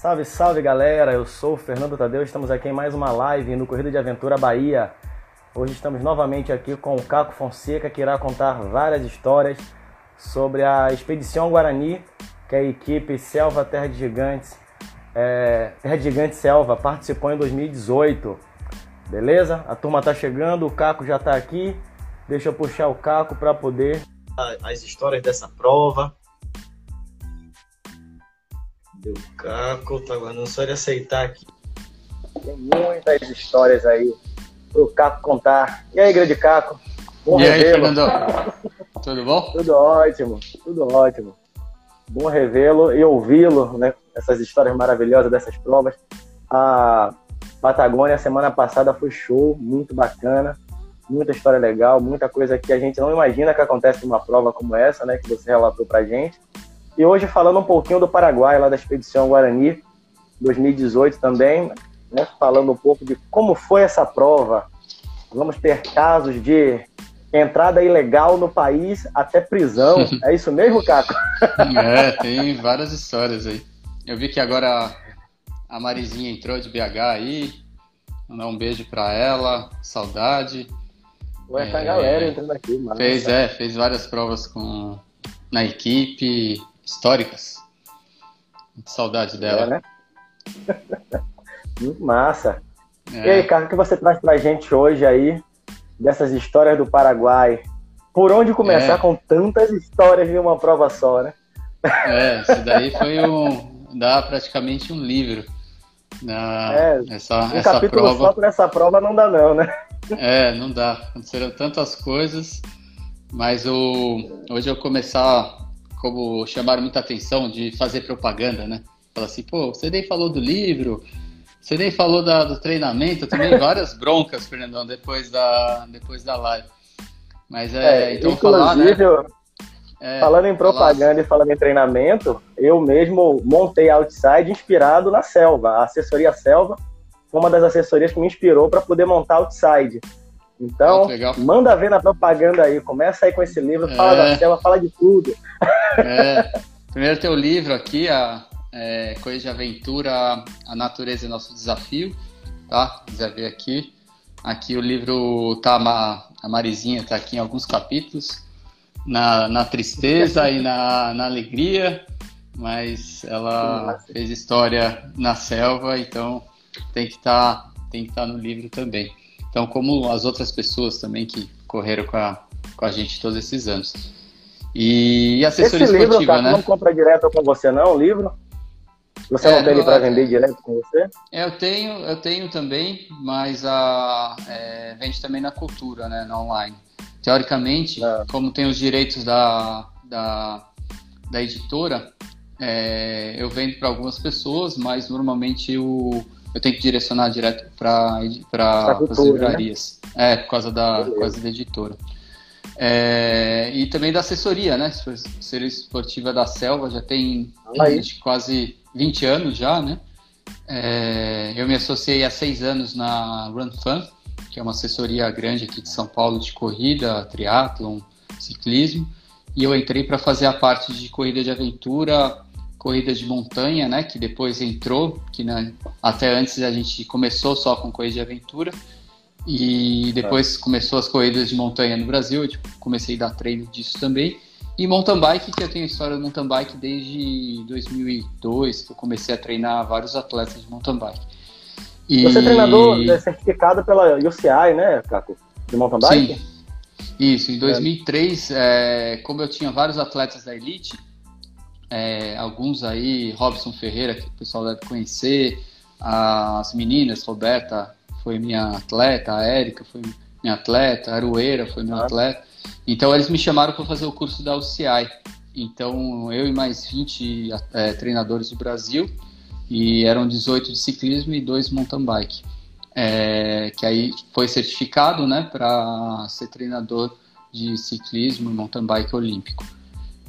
Salve, salve galera! Eu sou o Fernando Tadeu, estamos aqui em mais uma live no Corrida de Aventura Bahia. Hoje estamos novamente aqui com o Caco Fonseca, que irá contar várias histórias sobre a Expedição Guarani, que é a equipe Selva Terra de Gigantes, é, Terra de Gigantes Selva, participou em 2018. Beleza? A turma tá chegando, o Caco já tá aqui. Deixa eu puxar o Caco para poder as histórias dessa prova. Deu Caco, tá aguardando só ele aceitar aqui. Tem muitas histórias aí pro Caco contar. E aí, grande Caco? Bom e revê-lo. aí, Fernando? Tudo bom? Tudo ótimo, tudo ótimo. Bom revê-lo e ouvi-lo, né? Essas histórias maravilhosas dessas provas. A Patagônia, semana passada, foi show, muito bacana. Muita história legal, muita coisa que a gente não imagina que acontece numa prova como essa, né? Que você relatou pra gente. E hoje falando um pouquinho do Paraguai, lá da Expedição Guarani, 2018 também, né, falando um pouco de como foi essa prova. Vamos ter casos de entrada ilegal no país até prisão. É isso mesmo, Caco? é, tem várias histórias aí. Eu vi que agora a Marizinha entrou de BH aí. Mandar um beijo pra ela, saudade. Ué, tá é, a galera entrando aqui, mano. Fez, é, fez várias provas com, na equipe históricas. Muito saudade dela. É, né? Muito massa. É. E aí, cara, o que você traz pra gente hoje aí, dessas histórias do Paraguai? Por onde começar é. com tantas histórias de uma prova só, né? É, isso daí foi um. dá praticamente um livro. Na, é, essa, um essa capítulo prova. só pra essa prova não dá, não, né? É, não dá. Aconteceram tantas coisas, mas o, hoje eu começar como chamaram muita atenção de fazer propaganda, né? Fala assim, pô, você nem falou do livro, você nem falou da, do treinamento, também várias broncas, Fernandão, depois da, depois da live. Mas é, é então falar, né? É, falando em propaganda falar... e falando em treinamento, eu mesmo montei Outside inspirado na Selva. A assessoria Selva foi uma das assessorias que me inspirou para poder montar Outside. Então, manda ver na propaganda aí, começa aí com esse livro, fala é. da selva, fala de tudo. É. Primeiro tem o livro aqui, a é, Coisa de Aventura, A Natureza e Nosso Desafio, tá? Quiser ver aqui. Aqui o livro tá, a Marizinha tá aqui em alguns capítulos, na, na tristeza e na, na alegria, mas ela fez história na selva, então tem que estar tá, tem que estar tá no livro também. Então, como as outras pessoas também que correram com a, com a gente todos esses anos. E assessoria Esse esportiva, livro, cara, né? não compra direto com você não, o livro? Você é, não tem ele para é. vender direto com você? É, eu tenho, eu tenho também, mas a, é, vende também na cultura, né, na online. Teoricamente. Ah. como tem os direitos da, da, da editora, é, eu vendo para algumas pessoas, mas normalmente o, eu tenho que direcionar direto para as né? livrarias. Né? É, por causa da, por causa da editora. É, e também da assessoria, né? Assessoria esportiva da Selva já tem quase 20 anos já, né? É, eu me associei há seis anos na Run Fun, que é uma assessoria grande aqui de São Paulo de corrida, triatlon, ciclismo. E eu entrei para fazer a parte de corrida de aventura, corrida de montanha, né? Que depois entrou, que né, até antes a gente começou só com corrida de aventura. E depois é. começou as corridas de montanha no Brasil, eu tipo, comecei a dar treino disso também. E mountain bike, que eu tenho história do mountain bike desde 2002, que eu comecei a treinar vários atletas de mountain bike. E... Você é treinador é certificado pela UCI, né, Caco? De mountain bike? Sim. Isso, em 2003, é. É, como eu tinha vários atletas da Elite, é, alguns aí, Robson Ferreira, que o pessoal deve conhecer, as meninas, Roberta foi minha atleta, a Érica foi minha atleta, a Arueira foi meu ah. atleta. Então eles me chamaram para fazer o curso da UCI. Então eu e mais 20 é, treinadores do Brasil, e eram 18 de ciclismo e dois mountain bike. É, que aí foi certificado né, para ser treinador de ciclismo e mountain bike olímpico.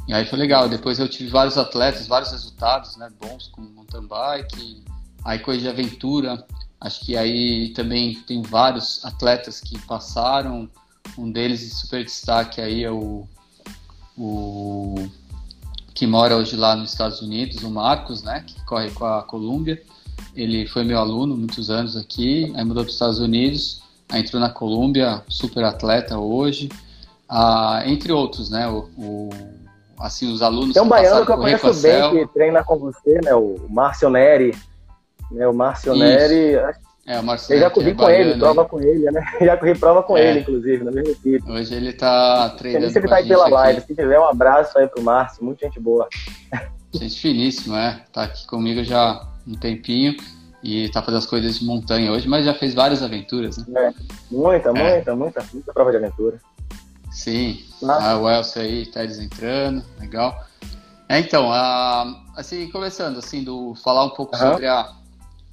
E aí foi legal. Depois eu tive vários atletas, vários resultados, né, bons com mountain bike, aí coisa de aventura. Acho que aí também tem vários atletas que passaram. Um deles de super destaque aí é o, o que mora hoje lá nos Estados Unidos, o Marcos, né, que corre com a Colômbia. Ele foi meu aluno muitos anos aqui, aí mudou para os Estados Unidos, aí entrou na Colômbia, super atleta hoje, ah, entre outros, né, o, o, assim, os alunos Tem um baiano que eu conheço bem, que treina com você, né, o Márcio Neri, né, o Márcio Neri, é, o Marcelo. Eu já corri é com ele, prova com ele, né? Já corri prova com é. ele, inclusive, na mesma equipe. Hoje ele tá treinando. Ele sempre tá aí pela aqui. live. Se tiver, um abraço aí pro Márcio, muita gente boa. Gente finíssima, é. Tá aqui comigo já um tempinho e tá fazendo as coisas de montanha hoje, mas já fez várias aventuras, né? É. Muita, é. muita, muita, muita prova de aventura. Sim, ah. o Elcio aí tá desentrando, legal. É, então, a, assim, começando, assim, do falar um pouco uhum. sobre a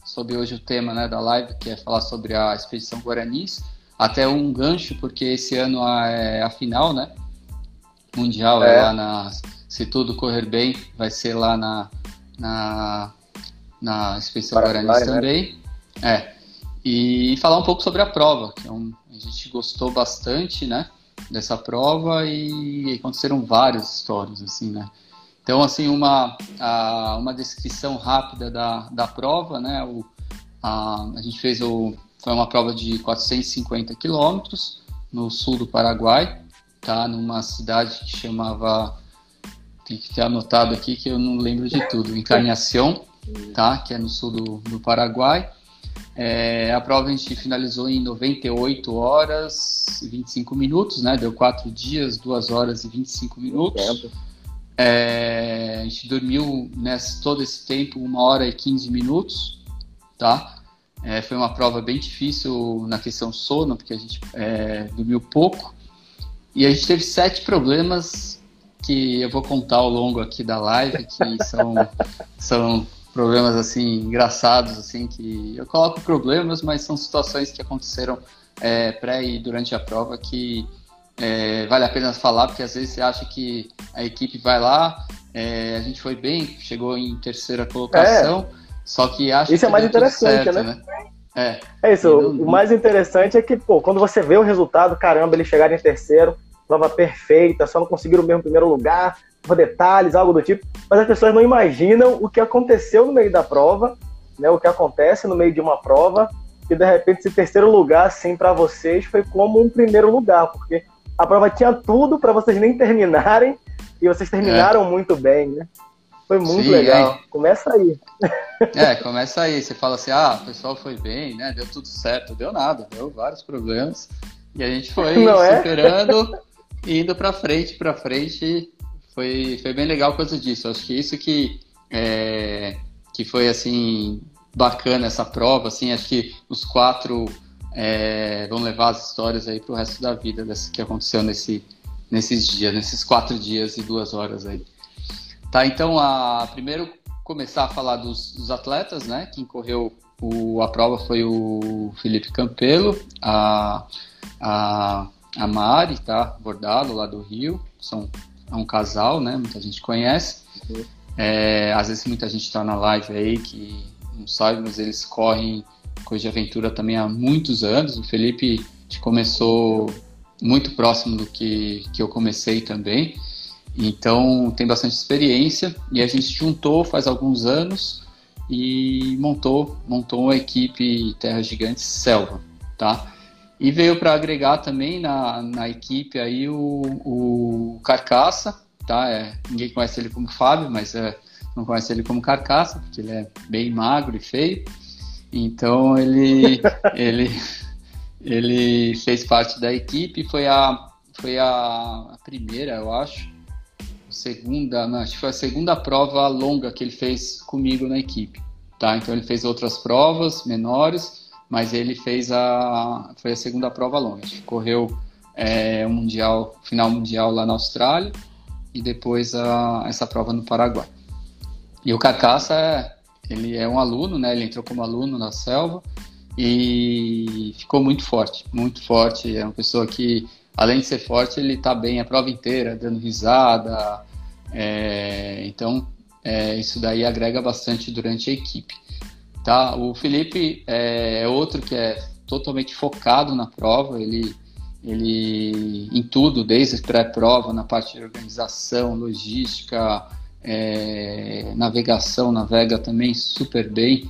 sobre hoje o tema né, da live, que é falar sobre a expedição Guaranis. Até um gancho, porque esse ano é a final, né? Mundial é, é lá na. Se tudo correr bem, vai ser lá na, na, na expedição Guaranis né? também. É. E falar um pouco sobre a prova, que é um, a gente gostou bastante, né? Dessa prova e aconteceram várias histórias, assim, né? Então, assim, uma, a, uma descrição rápida da, da prova, né? O, a, a gente fez o, foi uma prova de 450 quilômetros no sul do Paraguai, tá? Numa cidade que chamava, tem que ter anotado aqui que eu não lembro de tudo, Encarnação, tá? Que é no sul do, do Paraguai. É, a prova a gente finalizou em 98 horas e 25 minutos, né? Deu 4 dias, 2 horas e 25 minutos. É, a gente dormiu nesse, todo esse tempo, uma hora e 15 minutos, tá? É, foi uma prova bem difícil na questão sono, porque a gente é, dormiu pouco. E a gente teve sete problemas que eu vou contar ao longo aqui da live, que são, são problemas assim engraçados, assim que eu coloco problemas, mas são situações que aconteceram é, pré e durante a prova que é, vale a pena falar, porque às vezes você acha que a equipe vai lá, é, a gente foi bem, chegou em terceira colocação, é. só que acha Isso é que é mais interessante, certo, né? né? É. é isso, não, o mais interessante é que, pô, quando você vê o resultado, caramba, eles chegaram em terceiro, prova perfeita, só não conseguiram o mesmo primeiro lugar, detalhes, algo do tipo, mas as pessoas não imaginam o que aconteceu no meio da prova, né, o que acontece no meio de uma prova, e de repente esse terceiro lugar, assim, para vocês foi como um primeiro lugar, porque a prova tinha tudo para vocês nem terminarem e vocês terminaram é. muito bem, né? Foi muito Sim, legal. É. Começa aí. É, começa aí. Você fala assim, ah, o pessoal foi bem, né? Deu tudo certo. Deu nada, deu vários problemas. E a gente foi Não é? superando é? e indo para frente, para frente. Foi, foi bem legal por causa disso. Acho que isso que, é, que foi, assim, bacana essa prova. Assim, acho que os quatro é, vão levar as histórias aí para o resto da vida desse, que aconteceu nesse, nesses dias, nesses quatro dias e duas horas aí. Tá, então, a, primeiro começar a falar dos, dos atletas, né? Quem correu o, a prova foi o Felipe Campelo, a, a, a Mari, tá? Bordado, lá do Rio. São, é um casal, né? Muita gente conhece. É, às vezes muita gente está na live aí que não sabe, mas eles correm coisa de aventura também há muitos anos. O Felipe começou muito próximo do que, que eu comecei também. Então tem bastante experiência e a gente juntou faz alguns anos e montou montou uma equipe Terra Gigantes Selva, tá? E veio para agregar também na, na equipe aí o, o Carcaça, tá? É, ninguém conhece ele como Fábio, mas é, não conhece ele como Carcaça, porque ele é bem magro e feio. Então ele, ele, ele fez parte da equipe, foi a, foi a primeira, eu acho, segunda, não, acho que foi a segunda prova longa que ele fez comigo na equipe, tá? Então ele fez outras provas menores, mas ele fez a, foi a segunda prova longa. Correu é, o mundial, final mundial lá na Austrália e depois a, essa prova no Paraguai. E o Carcaça é ele é um aluno, né? Ele entrou como aluno na selva e ficou muito forte, muito forte. É uma pessoa que, além de ser forte, ele está bem a prova inteira, dando risada. É, então, é, isso daí agrega bastante durante a equipe. Tá? O Felipe é, é outro que é totalmente focado na prova. Ele ele em tudo, desde pré-prova, na parte de organização, logística, é, navegação, navega também super bem,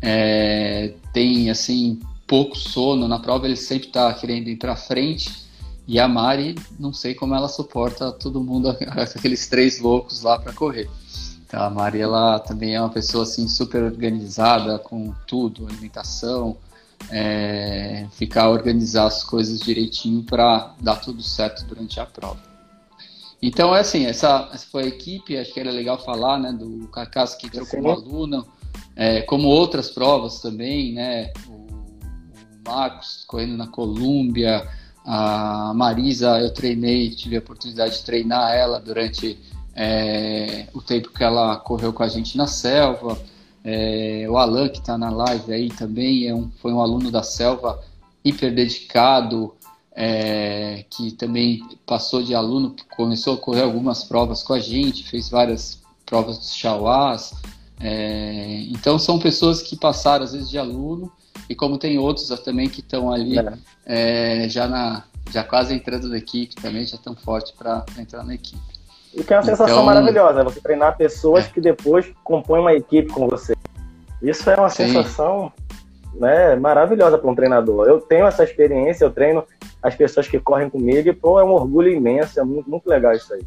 é, tem assim pouco sono na prova, ele sempre está querendo ir para frente. E a Mari, não sei como ela suporta todo mundo, aqueles três loucos lá para correr. Então, a Mari, ela também é uma pessoa assim super organizada com tudo, alimentação, é, ficar organizar as coisas direitinho para dar tudo certo durante a prova. Então é assim, essa, essa foi a equipe, acho que era legal falar, né, do Carcaça que entrou como aluno, é, como outras provas também, né, o, o Marcos correndo na Colômbia, a Marisa eu treinei, tive a oportunidade de treinar ela durante é, o tempo que ela correu com a gente na selva, é, o Alan, que está na live aí também, é um, foi um aluno da Selva hiper dedicado, é, que também passou de aluno, começou a correr algumas provas com a gente, fez várias provas dos Chauás. É, então, são pessoas que passaram, às vezes, de aluno, e como tem outros também que estão ali é. é. já, na, já quase entrando na equipe também, já estão fortes para entrar na equipe. E que é uma sensação então, maravilhosa, né? Você treinar pessoas é. que depois compõem uma equipe com você. Isso é uma Sim. sensação né, maravilhosa para um treinador. Eu tenho essa experiência, eu treino as pessoas que correm comigo e, pô, é um orgulho imenso, é muito, muito legal isso aí.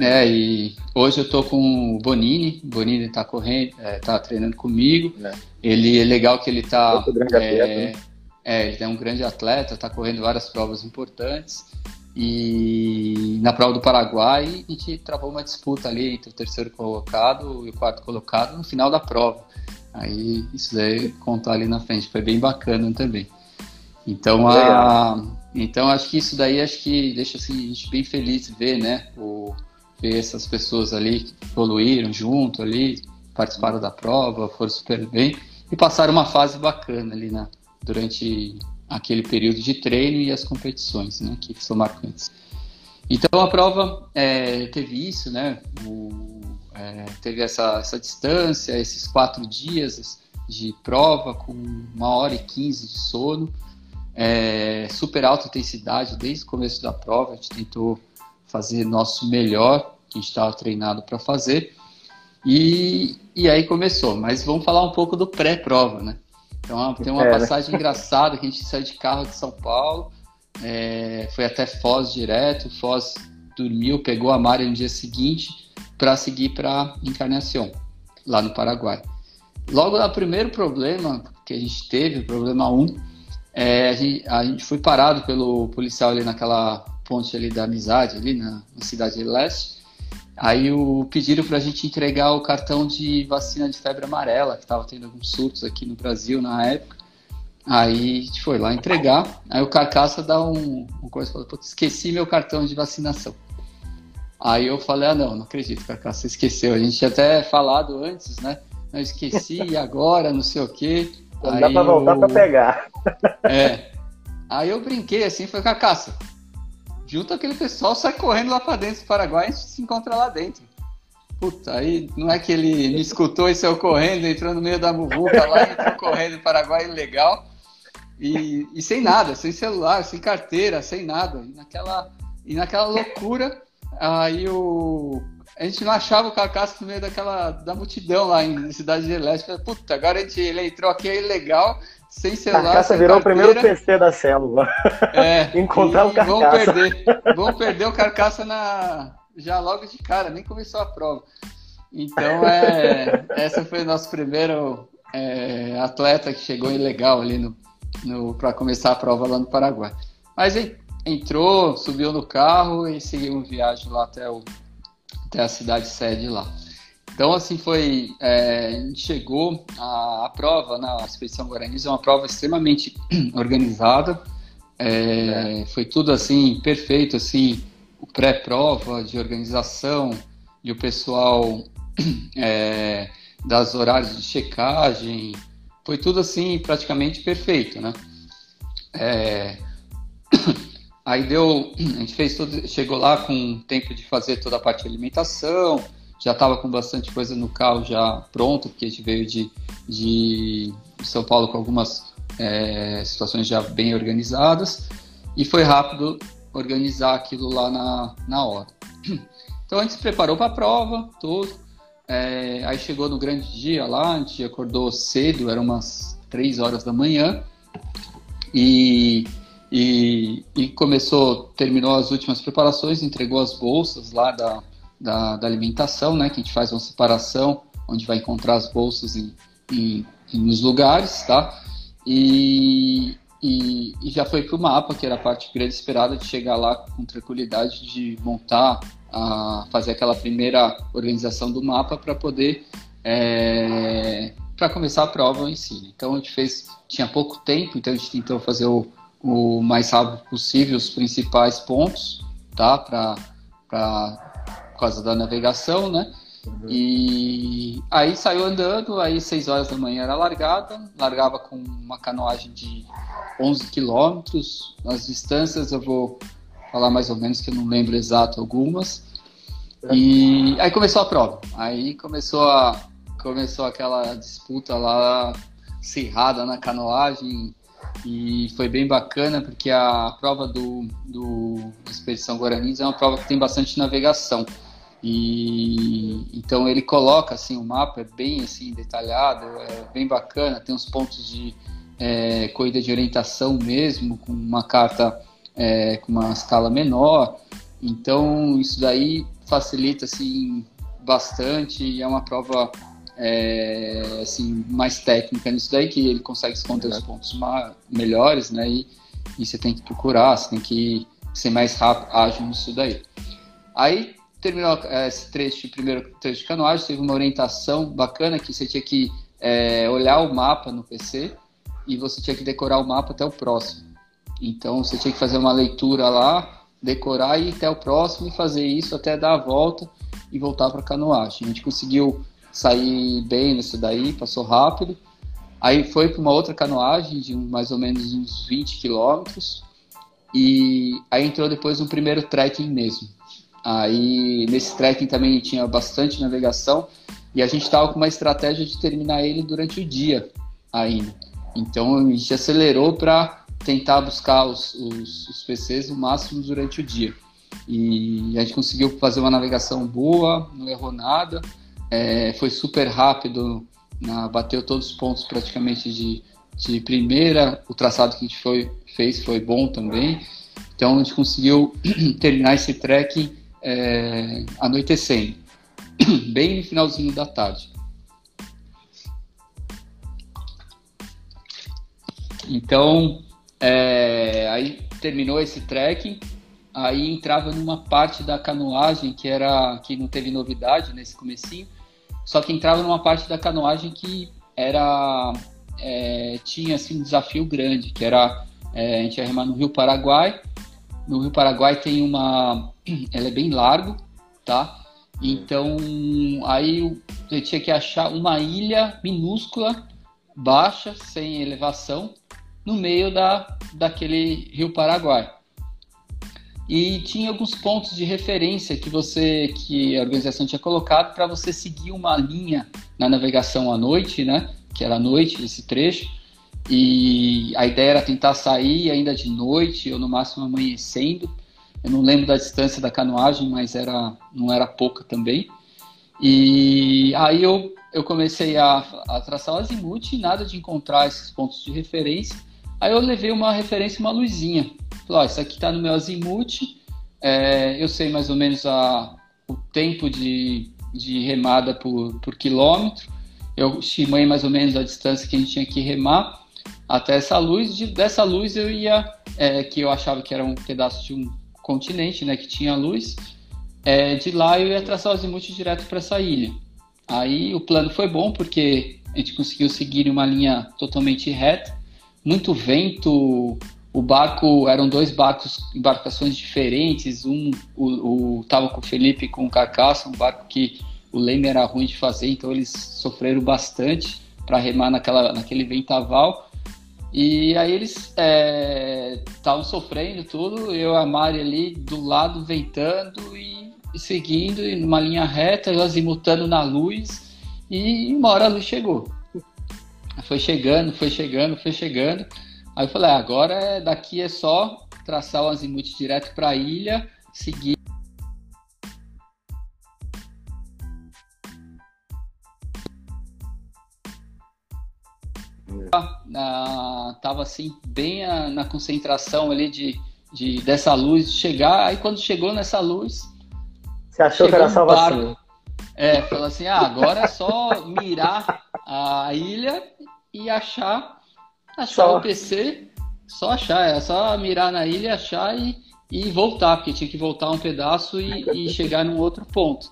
É, e hoje eu tô com o Bonini, o Bonini tá correndo, é, tá treinando comigo. É. Ele é legal que ele tá. Outro grande é, atleta, né? é, ele é um grande atleta, tá correndo várias provas importantes. E na prova do Paraguai, a gente travou uma disputa ali entre o terceiro colocado e o quarto colocado no final da prova. Aí isso daí contar ali na frente, foi bem bacana também. Então, a, então acho que isso daí acho que deixa assim, a gente bem feliz ver, né? O, ver essas pessoas ali que evoluíram junto ali, participaram da prova, foram super bem e passaram uma fase bacana ali na, durante aquele período de treino e as competições, né, que são marcantes. Então a prova é, teve isso, né, o, é, teve essa, essa distância, esses quatro dias de prova com uma hora e quinze de sono, é, super alta intensidade desde o começo da prova, a gente tentou fazer nosso melhor, que a gente estava treinado para fazer, e, e aí começou. Mas vamos falar um pouco do pré-prova, né? Então tem uma passagem engraçada que a gente saiu de carro de São Paulo, é, foi até Foz direto, Foz dormiu, pegou a Mari no dia seguinte para seguir para Encarnação, lá no Paraguai. Logo no primeiro problema que a gente teve, o problema 1, um, é, a, gente, a, gente, foi parado pelo policial ali naquela ponte ali da amizade, ali na, na cidade de leste, Aí o, pediram para a gente entregar o cartão de vacina de febre amarela, que estava tendo alguns surtos aqui no Brasil na época. Aí a gente foi lá entregar. Aí o Carcaça dá um, um coisa falou, esqueci meu cartão de vacinação. Aí eu falei, ah não, não acredito, Carcaça, esqueceu. A gente tinha até falado antes, né? Não esqueci, agora, não sei o quê. Não aí dá pra voltar eu... pra pegar. É. Aí eu brinquei assim, foi Carcaça, junta aquele pessoal, sai correndo lá pra dentro do Paraguai e se encontra lá dentro. Puta, aí não é que ele me escutou e saiu correndo, entrou no meio da muvuca lá, entrou correndo no Paraguai, legal. E, e sem nada, sem celular, sem carteira, sem nada. E naquela, e naquela loucura, aí o, a gente não achava o Carcaço no meio daquela da multidão lá em Cidade de Leste. Puta, agora a gente, ele entrou aqui, é ilegal, sem celular. Carcaça virou o primeiro PC da célula. É. Encontrar o Carcaça. Vão perder, vão perder o Carcaça na, já logo de cara, nem começou a prova. Então, é, essa foi o nosso primeiro é, atleta que chegou ilegal ali no, no para começar a prova lá no Paraguai. Mas entrou, subiu no carro e seguiu viagem lá até, o, até a cidade sede lá. Então, assim, foi. É, a gente chegou prova na né, Expedição Guarani, é uma prova extremamente organizada. É, é. Foi tudo assim, perfeito, assim, pré-prova de organização, e o pessoal é, das horários de checagem, foi tudo assim, praticamente perfeito, né? É, aí deu, a gente fez tudo, chegou lá com tempo de fazer toda a parte de alimentação, já estava com bastante coisa no carro já pronto, porque a gente veio de, de São Paulo com algumas é, situações já bem organizadas e foi rápido organizar aquilo lá na, na hora. Então a gente se preparou para a prova, tudo. É, aí chegou no grande dia lá, a gente acordou cedo, eram umas 3 horas da manhã. E, e, e, começou, terminou as últimas preparações, entregou as bolsas lá da, da, da, alimentação, né? Que a gente faz uma separação, onde vai encontrar as bolsas em, em, em nos lugares, tá? E, e, e, já foi para o mapa, que era a parte grande esperada de chegar lá com tranquilidade, de montar, a, fazer aquela primeira organização do mapa para poder é, para começar a prova em si. Então a gente fez, tinha pouco tempo, então a gente tentou fazer o, o mais rápido possível os principais pontos, tá? Para causa da navegação, né? Uhum. E aí saiu andando, aí 6 horas da manhã era largada, largava com uma canoagem de 11 quilômetros. As distâncias eu vou falar mais ou menos, que eu não lembro exato algumas. E aí começou a prova. Aí começou a, começou aquela disputa lá acirrada na canoagem e foi bem bacana porque a prova do, do Expedição Guaranis é uma prova que tem bastante navegação e então ele coloca assim o mapa é bem assim detalhado é bem bacana tem uns pontos de é, corrida de orientação mesmo com uma carta é, com uma escala menor então isso daí facilita assim bastante e é uma prova é, assim, mais técnica nisso daí, que ele consegue esconder os pontos melhores, né? E, e você tem que procurar, você tem que ser mais rápido, ágil nisso daí. Aí terminou é, esse trecho, primeiro trecho de canoagem, teve uma orientação bacana que você tinha que é, olhar o mapa no PC e você tinha que decorar o mapa até o próximo. Então você tinha que fazer uma leitura lá, decorar e ir até o próximo e fazer isso até dar a volta e voltar para a canoagem. A gente conseguiu saí bem nisso daí, passou rápido. Aí foi para uma outra canoagem de mais ou menos uns 20 quilômetros. E aí entrou depois um primeiro trekking mesmo. Aí nesse trekking também tinha bastante navegação e a gente estava com uma estratégia de terminar ele durante o dia ainda. Então a gente acelerou para tentar buscar os, os, os PCs o máximo durante o dia. E a gente conseguiu fazer uma navegação boa, não errou nada. É, foi super rápido, na, bateu todos os pontos praticamente de, de primeira. O traçado que a gente foi, fez foi bom também. Então a gente conseguiu terminar esse trek é, anoitecendo, bem no finalzinho da tarde. Então, é, aí terminou esse trek, aí entrava numa parte da canoagem que era que não teve novidade nesse comecinho, só que entrava numa parte da canoagem que era é, tinha assim um desafio grande, que era é, a gente ia remar no Rio Paraguai. No Rio Paraguai tem uma, ela é bem largo, tá? Então aí eu tinha que achar uma ilha minúscula, baixa, sem elevação, no meio da daquele Rio Paraguai e tinha alguns pontos de referência que você que a organização tinha colocado para você seguir uma linha na navegação à noite, né? Que era à noite esse trecho. E a ideia era tentar sair ainda de noite ou no máximo amanhecendo. Eu não lembro da distância da canoagem, mas era não era pouca também. E aí eu, eu comecei a, a traçar o azimuth e nada de encontrar esses pontos de referência. Aí eu levei uma referência, uma luzinha. Falei, ó, isso aqui está no meu azimuth, é, eu sei mais ou menos a, o tempo de, de remada por, por quilômetro, eu estimei mais ou menos a distância que a gente tinha que remar até essa luz. De, dessa luz eu ia, é, que eu achava que era um pedaço de um continente, né, que tinha luz, é, de lá eu ia traçar o azimuth direto para essa ilha. Aí o plano foi bom porque a gente conseguiu seguir uma linha totalmente reta muito vento. O barco eram dois barcos, embarcações diferentes. Um o, o tava com o Felipe com o Carcaça, um barco que o leme era ruim de fazer, então eles sofreram bastante para remar naquela, naquele ventaval. E aí eles estavam é, sofrendo tudo, eu e a Mari ali do lado ventando e, seguindo, e numa linha reta, azimutando na luz, e uma hora a luz chegou. Foi chegando, foi chegando, foi chegando. Aí eu falei, ah, agora é, daqui é só traçar o azimuth direto para a ilha, seguir na, tava assim bem a, na concentração ali de, de dessa luz chegar. Aí quando chegou nessa luz, você achou que era um salvação? É, falou assim, ah, agora é só mirar a ilha e achar, achar só. o PC, só achar, é só mirar na ilha, achar e, e voltar, porque tinha que voltar um pedaço e, e chegar num outro ponto.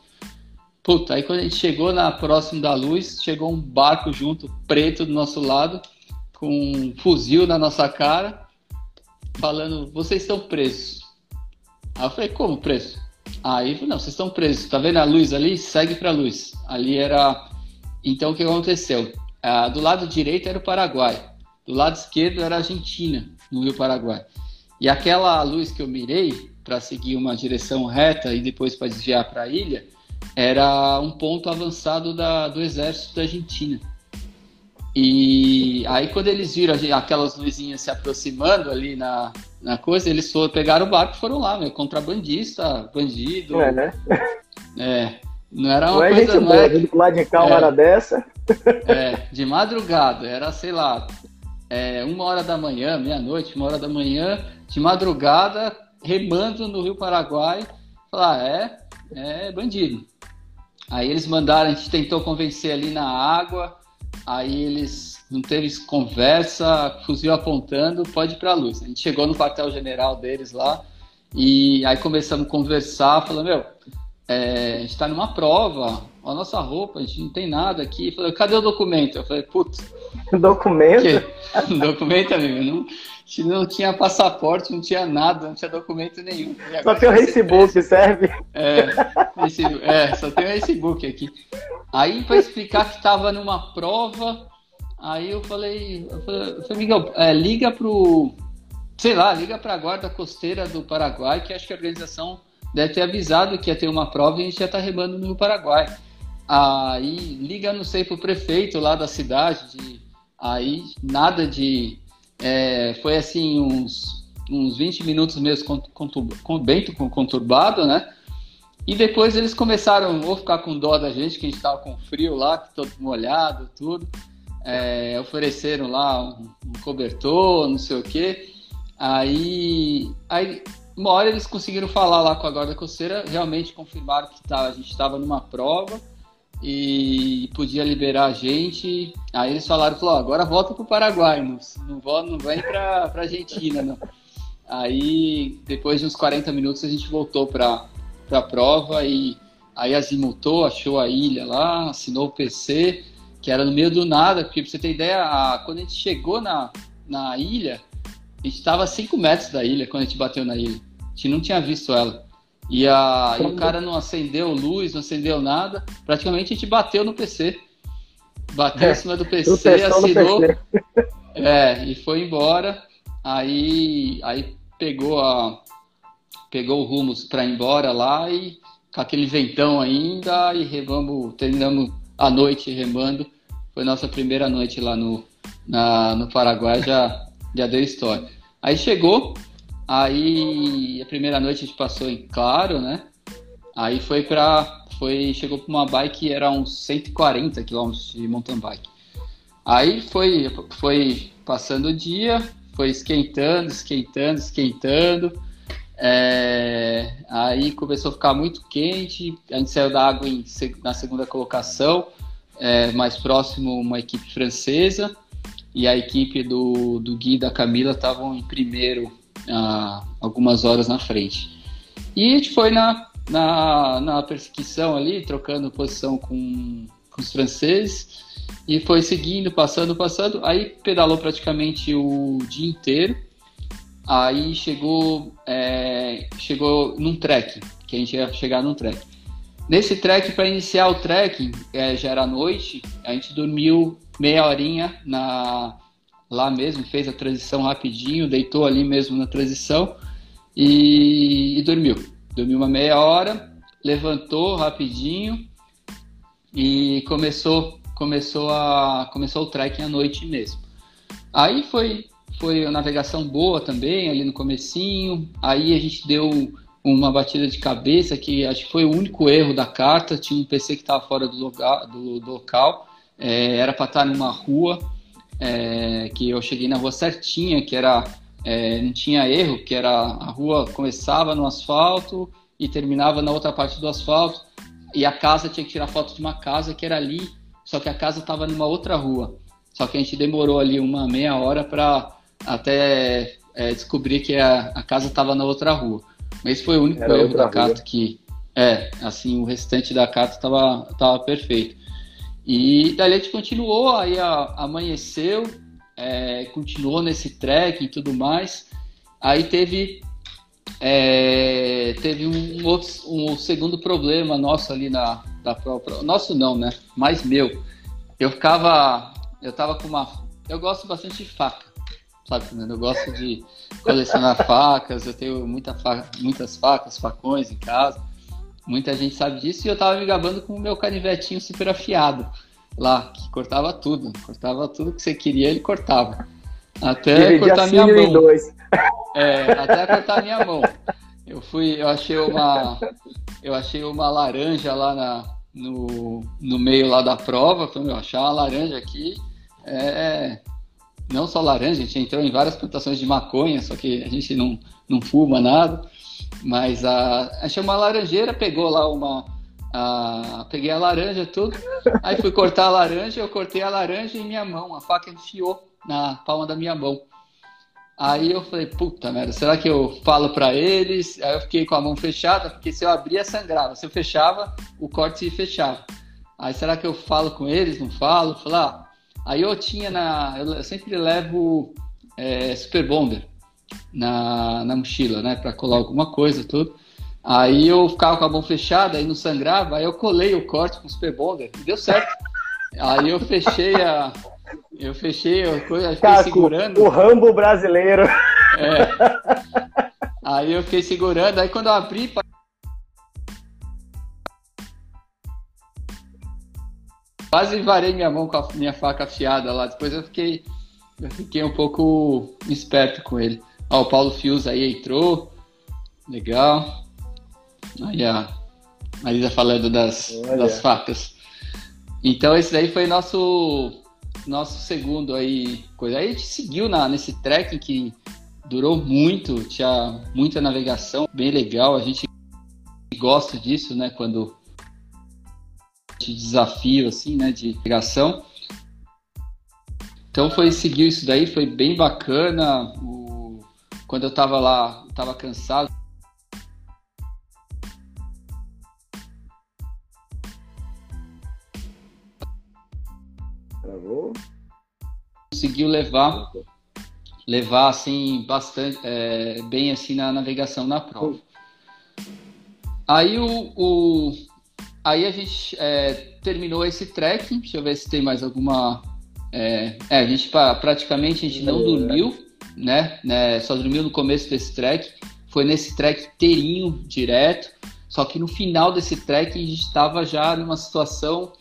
Puta, aí quando a gente chegou na próxima da luz, chegou um barco junto, preto do nosso lado, com um fuzil na nossa cara, falando, vocês estão presos. Aí eu falei, como preso? Aí, não, vocês estão presos. Tá vendo a luz ali? Segue pra luz. Ali era. Então, o que aconteceu? Ah, do lado direito era o Paraguai. Do lado esquerdo era a Argentina, no Rio Paraguai. E aquela luz que eu mirei para seguir uma direção reta e depois para desviar para a ilha era um ponto avançado da, do exército da Argentina. E aí quando eles viram aquelas luzinhas se aproximando ali na, na coisa, eles foram, pegaram o barco e foram lá, meu, contrabandista, bandido. É, né? É. Não era uma não coisa. É gente boa, vindo lá de cá uma é, hora dessa. É, de madrugada, era, sei lá, é, uma hora da manhã, meia-noite, uma hora da manhã, de madrugada, remando no Rio Paraguai. Falar, é, é bandido. Aí eles mandaram, a gente tentou convencer ali na água, Aí eles não teve conversa, fuzil apontando, pode ir para a luz. A gente chegou no quartel-general deles lá e aí começamos a conversar, falando, meu, é, a gente está numa prova, a nossa roupa, a gente não tem nada aqui. Falei, cadê o documento? Eu falei, putz. Documento? Que? documento, amigo. Não, não tinha passaporte, não tinha nada, não tinha documento nenhum. Só tem o Facebook, serve? É, esse, é, só tem o Facebook aqui. Aí, para explicar que estava numa prova, aí eu falei, eu falei, eu falei Miguel, é, liga pro, sei lá, liga para a guarda costeira do Paraguai, que acho que a organização deve ter avisado que ia ter uma prova e a gente já está remando no Paraguai. Aí liga, não sei, pro prefeito lá da cidade, de, aí nada de, é, foi assim uns, uns 20 minutos mesmo bem conturbado, né? E depois eles começaram ou ficar com dó da gente, que a gente estava com frio lá, todo molhado, tudo. É, ofereceram lá um, um, cobertor, não sei o quê. Aí, aí, uma hora eles conseguiram falar lá com a guarda costeira, realmente confirmaram que tá, a gente estava numa prova e podia liberar a gente. Aí eles falaram, falou, agora volta para o Paraguai, não, não, não vem para a Argentina, não. Aí, depois de uns 40 minutos, a gente voltou para para a prova e aí azimutou, achou a ilha lá, assinou o PC, que era no meio do nada, porque pra você ter ideia, a, quando a gente chegou na, na ilha, a gente estava a 5 metros da ilha quando a gente bateu na ilha. A gente não tinha visto ela. E, a, e o cara não acendeu luz, não acendeu nada. Praticamente a gente bateu no PC. Bateu é, em cima do PC, assinou. PC. É, e foi embora. Aí, aí pegou a, pegou o rumo para ir embora lá e com aquele ventão ainda e remamos, terminamos a noite remando. Foi nossa primeira noite lá no, na, no Paraguai, já, já deu história. Aí chegou, aí a primeira noite a gente passou em Claro, né? Aí foi para foi chegou para uma bike era uns 140 km de mountain bike. Aí foi foi passando o dia, foi esquentando, esquentando, esquentando. É, aí começou a ficar muito quente, a gente saiu da água em, na segunda colocação, é, mais próximo uma equipe francesa, e a equipe do, do Gui e da Camila estavam em primeiro ah, algumas horas na frente. E a gente foi na, na, na perseguição ali, trocando posição com, com os franceses, e foi seguindo, passando, passando, aí pedalou praticamente o dia inteiro, Aí chegou, é, chegou num trek, que a gente ia chegar num trek. Nesse trek, para iniciar o trek, é, já era noite, a gente dormiu meia horinha na, lá mesmo, fez a transição rapidinho, deitou ali mesmo na transição e, e dormiu. Dormiu uma meia hora, levantou rapidinho e começou começou a começou o trekking à noite mesmo. Aí foi foi uma navegação boa também, ali no comecinho. Aí a gente deu uma batida de cabeça, que acho que foi o único erro da carta. Tinha um PC que estava fora do, lugar, do, do local, é, era para estar numa rua. É, que eu cheguei na rua certinha, que era é, não tinha erro, que era a rua começava no asfalto e terminava na outra parte do asfalto e a casa tinha que tirar foto de uma casa que era ali, só que a casa estava numa outra rua. Só que a gente demorou ali uma meia hora para até é, descobrir que a, a casa estava na outra rua. Mas esse foi o único erro da carta que é, assim, o restante da carta estava tava perfeito. E daí a gente continuou, aí amanheceu, é, continuou nesse trek e tudo mais. Aí teve é, teve um, outro, um segundo problema nosso ali na da própria. Nosso não, né? Mas meu. Eu ficava. Eu tava com uma. Eu gosto bastante de faca. Sabe, Eu gosto de colecionar facas, eu tenho muita muitas facas, facões em casa. Muita gente sabe disso e eu tava me gabando com o meu canivetinho super afiado lá, que cortava tudo. Cortava tudo que você queria, ele cortava. Até cortar minha mão. Dois. É, até cortar minha mão. Eu fui, eu achei uma, eu achei uma laranja lá na, no, no meio lá da prova. Falei, meu, achar uma laranja aqui é não só laranja, a gente entrou em várias plantações de maconha, só que a gente não, não fuma nada. Mas a, achei uma laranjeira, pegou lá uma. A, peguei a laranja, tudo. Aí fui cortar a laranja, eu cortei a laranja em minha mão, a faca enfiou na palma da minha mão. Aí eu falei, puta merda, será que eu falo para eles? Aí eu fiquei com a mão fechada, porque se eu abria, sangrava. Se eu fechava, o corte se fechava. Aí será que eu falo com eles? Não falo? Falei, ah. Aí eu tinha na. Eu sempre levo é, Super Bonder na, na mochila, né? Pra colar alguma coisa, tudo. Aí eu ficava com a mão fechada, aí não sangrava, aí eu colei o corte com o Super Bonder e deu certo. Aí eu fechei a, eu fechei a coisa, fiquei Caco, segurando. O Rambo brasileiro. É. Aí eu fiquei segurando, aí quando eu abri. Quase varei minha mão com a minha faca afiada lá. Depois eu fiquei. Eu fiquei um pouco esperto com ele. Ó, o Paulo Fius aí entrou. Legal. Aí a Marisa falando das, das facas. Então esse daí foi nosso nosso segundo aí coisa. Aí a gente seguiu na, nesse trekking que durou muito, tinha muita navegação, bem legal. A gente gosta disso, né? Quando de desafio assim, né? De navegação. Então foi seguir isso daí, foi bem bacana. O... Quando eu tava lá, eu tava cansado. conseguiu levar levar assim bastante é, bem assim na navegação na prova. Aí o, o aí a gente é, terminou esse trekking. Deixa eu ver se tem mais alguma. É, é a gente praticamente a gente não dormiu, né, né? Só dormiu no começo desse trek. Foi nesse trek inteirinho, direto. Só que no final desse trek a gente estava já numa situação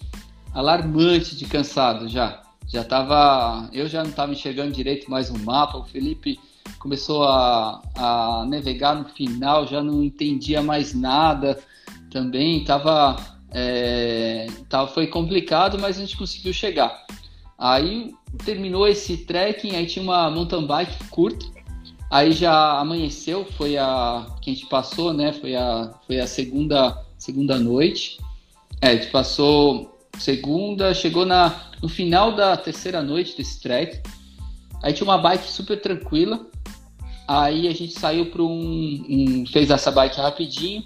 alarmante de cansado já já estava, eu já não estava enxergando direito mais o mapa. O Felipe começou a, a navegar no final, já não entendia mais nada. Também estava, é, tava, foi complicado, mas a gente conseguiu chegar. Aí terminou esse trekking, aí tinha uma mountain bike curta. Aí já amanheceu, foi a que a gente passou, né? Foi a, foi a segunda, segunda noite. É, a gente passou segunda, chegou na, no final da terceira noite desse trek. Aí tinha uma bike super tranquila. Aí a gente saiu para um, um, fez essa bike rapidinho.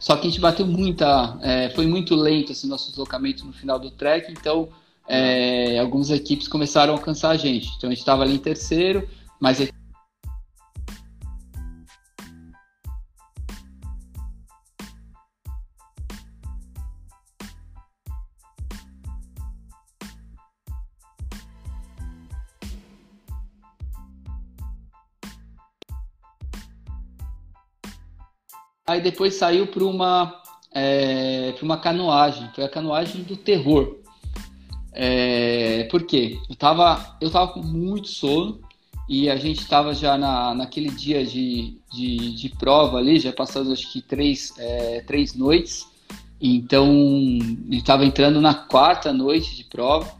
Só que a gente bateu muita, é, foi muito lento esse nosso deslocamento no final do trek. Então é, algumas equipes começaram a alcançar a gente. Então a gente estava ali em terceiro, mas Aí depois saiu para uma, é, uma canoagem, foi a canoagem do terror. É, por quê? Eu tava, eu tava com muito sono e a gente estava já na, naquele dia de, de, de, prova ali, já passando acho que três, é, três noites. Então, estava entrando na quarta noite de prova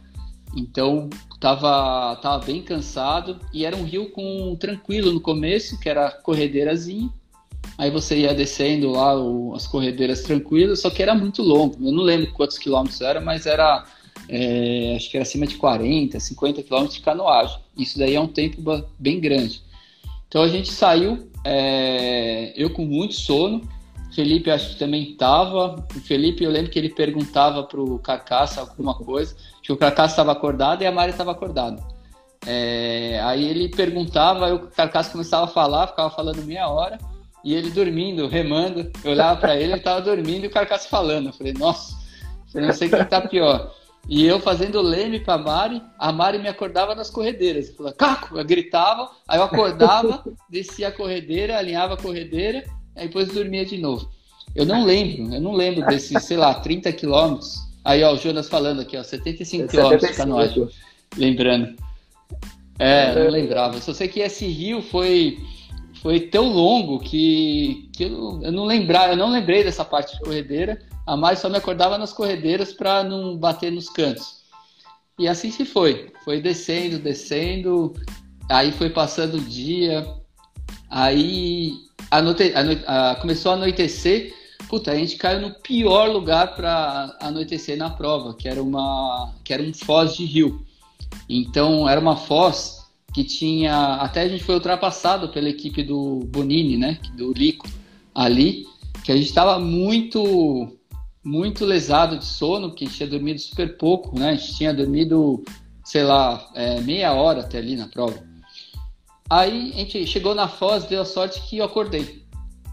Então tava, tava bem cansado e era um rio com tranquilo no começo, que era corredeirazinho. Aí você ia descendo lá o, as corredeiras tranquilas, só que era muito longo. Eu não lembro quantos quilômetros era, mas era é, acho que era acima de 40, 50 quilômetros de canoagem. Isso daí é um tempo bem grande. Então a gente saiu, é, eu com muito sono, Felipe acho que também estava. O Felipe, eu lembro que ele perguntava para o Carcaça alguma coisa, que o Carcaça estava acordado e a Mari estava acordada. É, aí ele perguntava, aí o Carcaça começava a falar, ficava falando meia hora, e ele dormindo, remando. Eu olhava para ele, ele estava dormindo e o Carcaça falando. Eu falei, nossa, eu não sei quem está pior. E eu fazendo leme para a Mari, a Mari me acordava nas corredeiras. Eu falava, Caco! Eu gritava, aí eu acordava, descia a corredeira, alinhava a corredeira, aí depois dormia de novo. Eu não lembro, eu não lembro desses, sei lá, 30 quilômetros. Aí, ó, o Jonas falando aqui, ó, 75 quilômetros de canoagem. Lembrando. É, não lembrava. Só sei que esse rio foi, foi tão longo que, que eu, eu não lembrava, eu não lembrei dessa parte de corredeira. A Mari só me acordava nas corredeiras para não bater nos cantos. E assim se foi. Foi descendo, descendo. Aí foi passando o dia. Aí anoite, anoite, começou a anoitecer. Puta, a gente caiu no pior lugar para anoitecer na prova, que era uma que era um foz de rio. Então era uma foz que tinha até a gente foi ultrapassado pela equipe do Bonini, né, do Lico ali, que a gente estava muito muito lesado de sono, porque a gente tinha dormido super pouco, né? A gente tinha dormido, sei lá, é, meia hora até ali na prova. Aí a gente chegou na Foz, deu a sorte que eu acordei.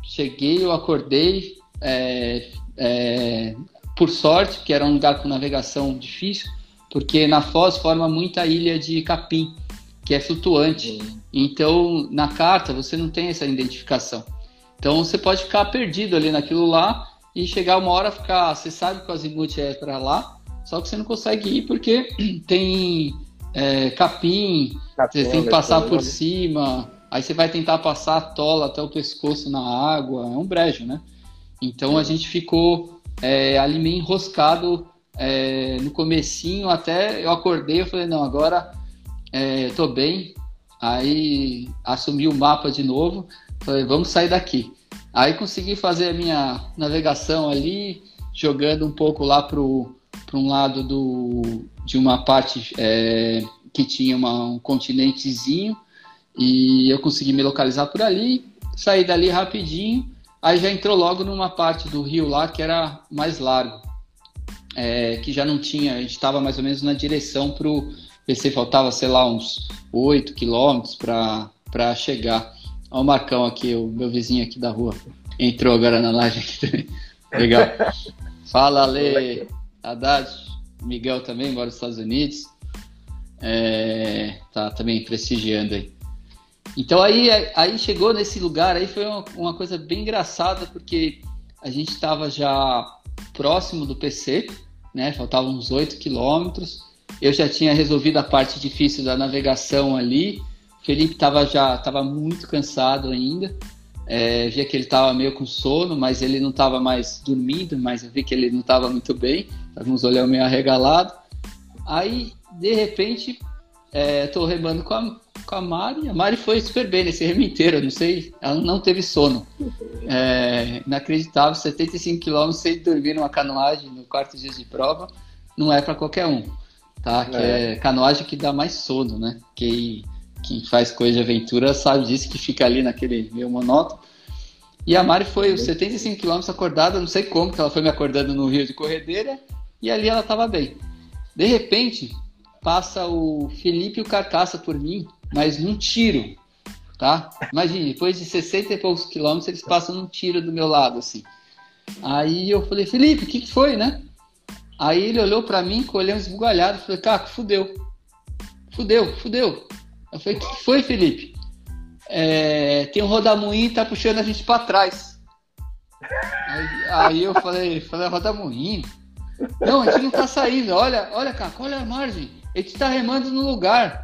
Cheguei, eu acordei, é, é, por sorte, que era um lugar com navegação difícil, porque na Foz forma muita ilha de capim, que é flutuante. Uhum. Então, na carta, você não tem essa identificação. Então, você pode ficar perdido ali naquilo lá e chegar uma hora ficar. Você sabe que o azimuth é para lá, só que você não consegue ir porque tem é, capim, você tem que passar por cima, aí você vai tentar passar a tola até o pescoço na água, é um brejo, né? Então a gente ficou é, ali meio enroscado é, no comecinho, até eu acordei, eu falei, não, agora é, tô bem, aí assumi o mapa de novo, falei, vamos sair daqui. Aí consegui fazer a minha navegação ali, jogando um pouco lá para um lado do, de uma parte é, que tinha uma, um continentezinho. E eu consegui me localizar por ali, saí dali rapidinho, aí já entrou logo numa parte do rio lá que era mais largo, é, que já não tinha, a gente estava mais ou menos na direção para o PC, faltava, sei lá, uns 8 quilômetros para chegar. Olha o Marcão aqui, o meu vizinho aqui da rua. Entrou agora na live aqui também. Legal. Fala, Ale, Haddad, Miguel também, mora nos Estados Unidos. É, tá também prestigiando aí. Então aí, aí chegou nesse lugar, aí foi uma, uma coisa bem engraçada, porque a gente estava já próximo do PC, né? Faltavam uns 8 quilômetros. Eu já tinha resolvido a parte difícil da navegação ali. Felipe estava já estava muito cansado ainda. É, via que ele estava meio com sono, mas ele não estava mais dormindo, mas eu vi que ele não estava muito bem, estava uns olhos meio arregalados. Aí, de repente, estou é, remando com a, com a Mari. A Mari foi super bem nesse remo inteiro, não sei, ela não teve sono. É, inacreditável, 75 quilômetros sem dormir numa canoagem no quarto dia de prova, não é para qualquer um, tá? Que é. é canoagem que dá mais sono, né? Que quem faz coisa de aventura sabe disso, que fica ali naquele meio monótono. E a Mari foi os 75 quilômetros acordada, não sei como, que ela foi me acordando no Rio de Corredeira, e ali ela estava bem. De repente, passa o Felipe e o Carcaça por mim, mas num tiro, tá? Imagine, depois de 60 e poucos quilômetros, eles passam num tiro do meu lado, assim. Aí eu falei, Felipe, o que, que foi, né? Aí ele olhou para mim com o olhão esbugalhado, falei, Caco, fudeu. Fudeu, fudeu. Eu falei, o que foi, Felipe? É, tem um rodamuinho e tá puxando a gente para trás. Aí, aí, eu falei, falei, rodamuinho? Não, a gente não tá saindo. Olha, olha, cara, olha a margem. A gente tá remando no lugar.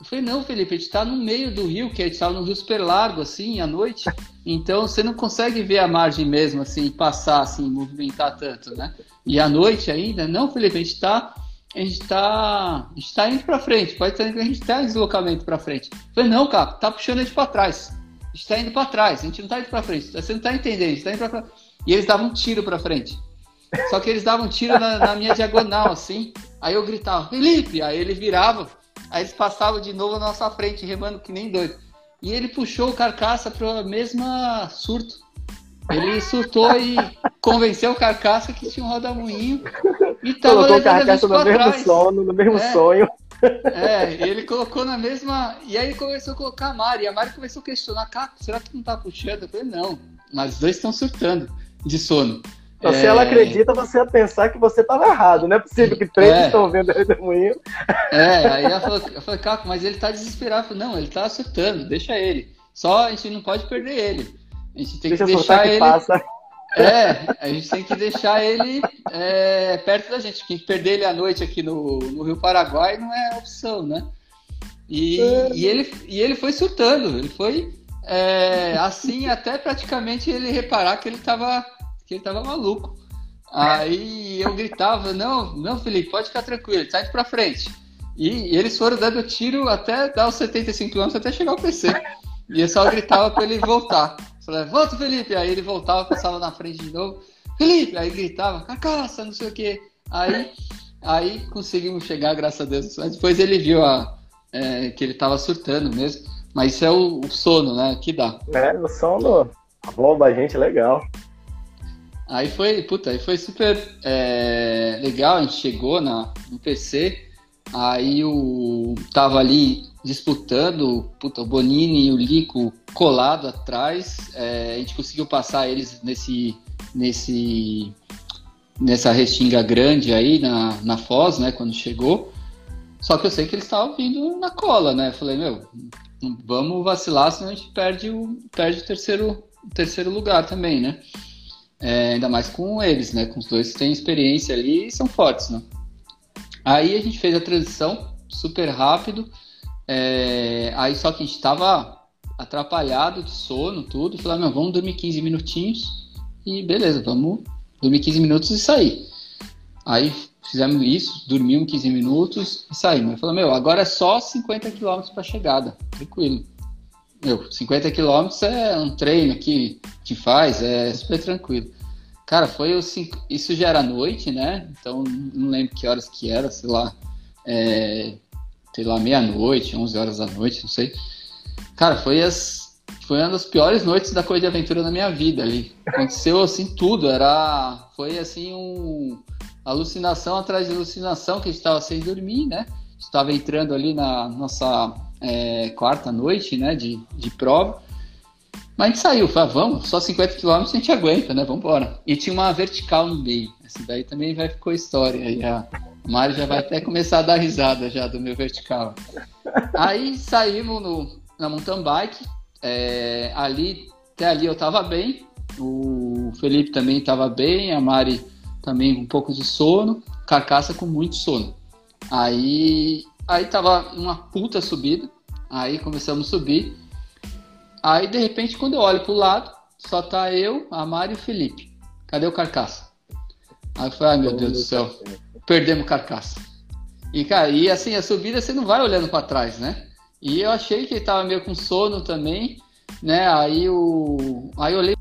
Eu falei, não, Felipe, a gente tá no meio do rio, que a gente tava no rio super largo, assim, à noite. Então você não consegue ver a margem mesmo, assim, passar, assim, movimentar tanto, né? E à noite ainda, não, Felipe, a gente tá a gente tá, a gente tá indo pra frente, pode que a gente tá em deslocamento pra frente. Eu falei, não, cara, tá puxando a gente pra trás. A gente tá indo pra trás, a gente não tá indo pra frente. Você não tá entendendo, a gente tá indo pra frente. E eles davam um tiro pra frente. Só que eles davam um tiro na, na minha diagonal, assim. Aí eu gritava, Felipe! Aí ele virava, aí eles passavam de novo na nossa frente, remando que nem doido. E ele puxou o carcaça pra mesma surto. Ele surtou e convenceu o carcaça que tinha um rodamuinho e tava Colocou o carcaça no mesmo trás. sono, no mesmo é, sonho. É, ele colocou na mesma. E aí ele começou a colocar a Mari. E a Mari começou a questionar: Caco, será que não tá puxando? Eu falei: não, mas os dois estão surtando de sono. Então, é... se ela acredita, você ia pensar que você estava errado. Não é possível que três é... estão vendo o redemoinho. É, aí ela falou, eu falei, Caco, mas ele está desesperado. Falei, não, ele está acertando, deixa ele. Só a gente não pode perder ele. A gente tem deixa que deixar ele. Passa. É, a gente tem que deixar ele é, perto da gente. Porque perder ele à noite aqui no, no Rio Paraguai não é opção, né? E, é. e, ele, e ele foi surtando, ele foi é, assim até praticamente ele reparar que ele estava que ele tava maluco. Aí eu gritava, não, não, Felipe, pode ficar tranquilo, sai pra frente. E, eles foram dando tiro até dar os 75 km até chegar ao PC. E eu só gritava para ele voltar. Falei, volta, Felipe! Aí ele voltava, passava na frente de novo. Felipe! Aí gritava, cacaça, não sei o quê. Aí, aí conseguimos chegar, graças a Deus. Mas depois ele viu a, é, que ele tava surtando mesmo. Mas isso é o, o sono, né? Que dá. É, o sono a gente legal. Aí foi, puta, aí foi super é, legal, a gente chegou na, no PC, aí o tava ali disputando, puta, o Bonini e o Lico colado atrás, é, a gente conseguiu passar eles nesse, nesse, nessa restinga grande aí na, na Foz, né, quando chegou, só que eu sei que eles estavam vindo na cola, né, falei, meu, vamos vacilar, senão a gente perde o, perde o terceiro, terceiro lugar também, né. É, ainda mais com eles, né? Com os dois que têm experiência ali e são fortes, né? Aí a gente fez a transição super rápido. É, aí só que a gente estava atrapalhado de sono, tudo. Falei, meu, vamos dormir 15 minutinhos e beleza, vamos dormir 15 minutos e sair. Aí fizemos isso, dormimos 15 minutos e saímos. Falei, meu, agora é só 50 km para chegada, tranquilo meu, 50 quilômetros é um treino que, que faz, é super tranquilo. Cara, foi o cinco, isso já era noite, né? Então não lembro que horas que era, sei lá, é, sei lá, meia-noite, 11 horas da noite, não sei. Cara, foi as foi uma das piores noites da coisa de aventura na minha vida ali. Aconteceu assim tudo, era foi assim um alucinação atrás de alucinação que a gente estava sem dormir, né? Estava entrando ali na nossa é, quarta noite, né, de, de prova. Mas a gente saiu, falou, vamos, só 50 km a gente aguenta, né, vamos embora. E tinha uma vertical no meio, essa daí também vai ficou história. E a Mari já vai até começar a dar risada já do meu vertical. Aí saímos no, na mountain bike, é, ali, até ali eu tava bem, o Felipe também tava bem, a Mari também com um pouco de sono, carcaça com muito sono. Aí, aí tava uma puta subida, Aí começamos a subir. Aí, de repente, quando eu olho pro lado, só tá eu, a Mari e o Felipe. Cadê o carcaça? Aí eu falei, ai meu Deus do céu, perdemos carcaça. E, cara, e assim, a subida você não vai olhando para trás, né? E eu achei que ele tava meio com sono também, né? Aí, o... aí eu olhei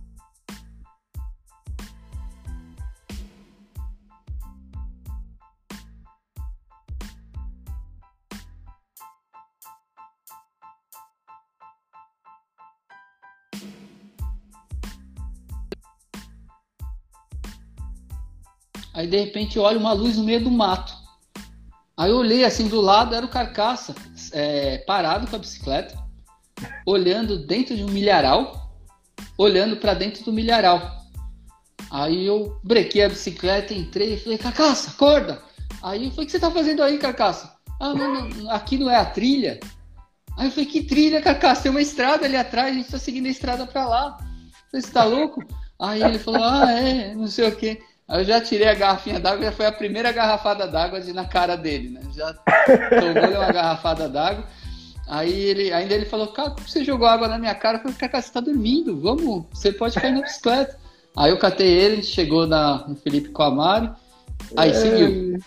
Aí de repente eu olho uma luz no meio do mato. Aí eu olhei assim do lado, era o carcaça, é, parado com a bicicleta, olhando dentro de um milharal, olhando para dentro do milharal. Aí eu brequei a bicicleta, entrei e falei, carcaça, acorda! Aí eu falei, o que você tá fazendo aí, carcaça? Ah, não, aqui não é a trilha. Aí eu falei, que trilha, carcaça? Tem uma estrada ali atrás, a gente tá seguindo a estrada para lá. Eu falei, você tá louco? Aí ele falou, ah, é, não sei o quê. Aí eu já tirei a garrafinha d'água, já foi a primeira garrafada d'água na cara dele, né? Já tomou uma garrafada d'água. Aí ele, ainda ele falou, cara, você jogou água na minha cara? Eu falei, cara, você tá dormindo, vamos, você pode cair na bicicleta. Aí eu catei ele, a gente chegou na, no Felipe com a Mari, aí é... seguiu.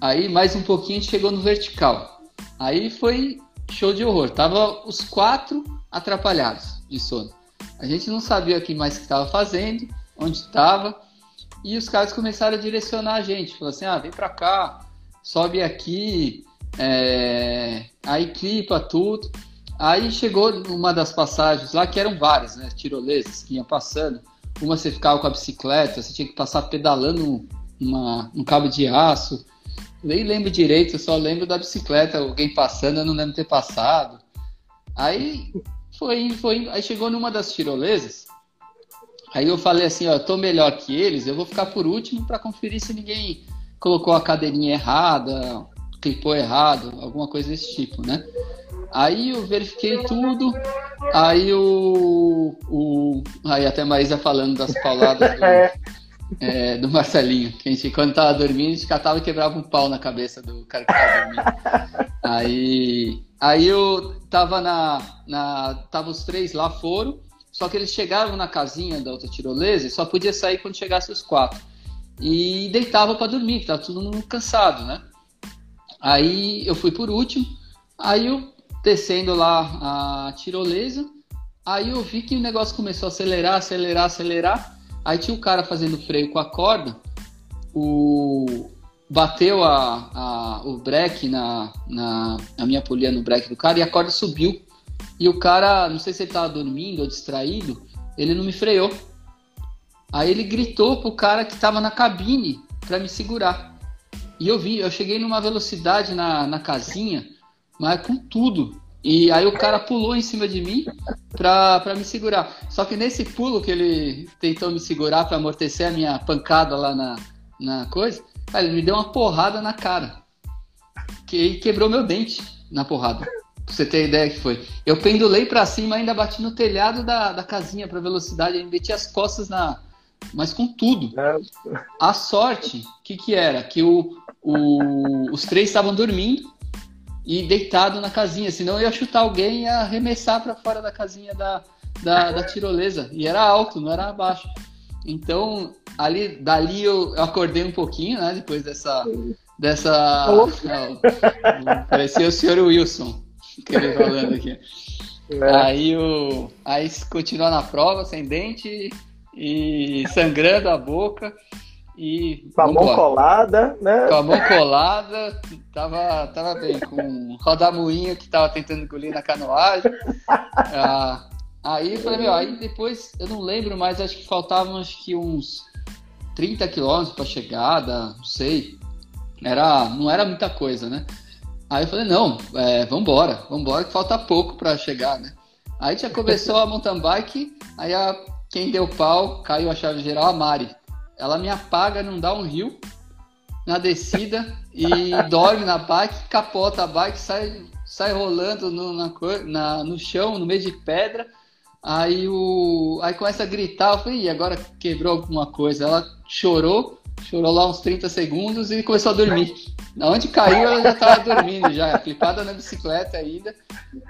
Aí mais um pouquinho a gente chegou no vertical. Aí foi show de horror. Tava os quatro atrapalhados de sono. A gente não sabia o que mais que estava fazendo, onde estava. E os caras começaram a direcionar a gente. Falou assim, ah, vem pra cá, sobe aqui, é... aí clipa tudo. Aí chegou uma das passagens lá, que eram várias, né? Tirolesas que iam passando. Uma você ficava com a bicicleta, você tinha que passar pedalando uma, um cabo de aço. Nem lembro direito, eu só lembro da bicicleta, alguém passando, eu não lembro ter passado. Aí foi foi. Aí chegou numa das tirolesas. Aí eu falei assim, ó, eu tô melhor que eles, eu vou ficar por último para conferir se ninguém colocou a cadeirinha errada, clipou errado, alguma coisa desse tipo, né? Aí eu verifiquei tudo, aí o. o aí até Maísa falando das pauladas do, é, do Marcelinho, que a gente, quando tava dormindo, a gente catava e quebrava um pau na cabeça do cara que tava dormindo. Aí, aí eu tava na, na. Tava os três lá, foram, só que eles chegavam na casinha da outra tirolesa e só podia sair quando chegasse os quatro. E deitava para dormir, que tava todo mundo cansado, né? Aí eu fui por último, aí eu descendo lá a tirolesa. Aí eu vi que o negócio começou a acelerar, acelerar, acelerar. Aí tinha o cara fazendo freio com a corda. O bateu a, a, o breque na, na a minha polia no breque do cara e a corda subiu. E o cara, não sei se ele estava dormindo ou distraído, ele não me freou. Aí ele gritou pro cara que estava na cabine para me segurar. E eu vi, eu cheguei numa velocidade na, na casinha mas com tudo. E aí o cara pulou em cima de mim pra, pra me segurar. Só que nesse pulo que ele tentou me segurar para amortecer a minha pancada lá na, na coisa, cara, ele me deu uma porrada na cara. Que quebrou meu dente na porrada. Pra você ter ideia que foi. Eu pendulei para cima, ainda bati no telhado da, da casinha pra velocidade, ainda meti as costas na. Mas com tudo. É. A sorte, o que, que era? Que o, o, os três estavam dormindo e deitado na casinha, senão eu ia chutar alguém e ia arremessar para fora da casinha da, da, da, tirolesa. E era alto, não era baixo. Então, ali, dali eu, eu acordei um pouquinho, né? Depois dessa. dessa parecia o senhor Wilson, que ele falando aqui. É. Aí, o, aí continuou na prova, sem dente e sangrando a boca. E com a mão colada, né? Com a mão colada, tava, tava bem, com rodamuinho que tava tentando engolir na canoagem. Ah, aí eu falei, meu, aí depois, eu não lembro mais, acho que faltavam acho que uns 30 quilômetros para chegada, não sei. Era, não era muita coisa, né? Aí eu falei, não, é, vambora, vambora, que falta pouco para chegar, né? Aí já começou a mountain bike, aí a, quem deu pau, caiu a chave geral, a Mari ela me apaga, não dá um rio na descida e dorme na bike, capota a bike, sai, sai rolando no, na, na, no chão, no meio de pedra. Aí, o, aí começa a gritar, eu falei, e agora quebrou alguma coisa. Ela chorou, chorou lá uns 30 segundos e começou a dormir. Onde caiu, ela já estava dormindo, já, clipada na bicicleta ainda.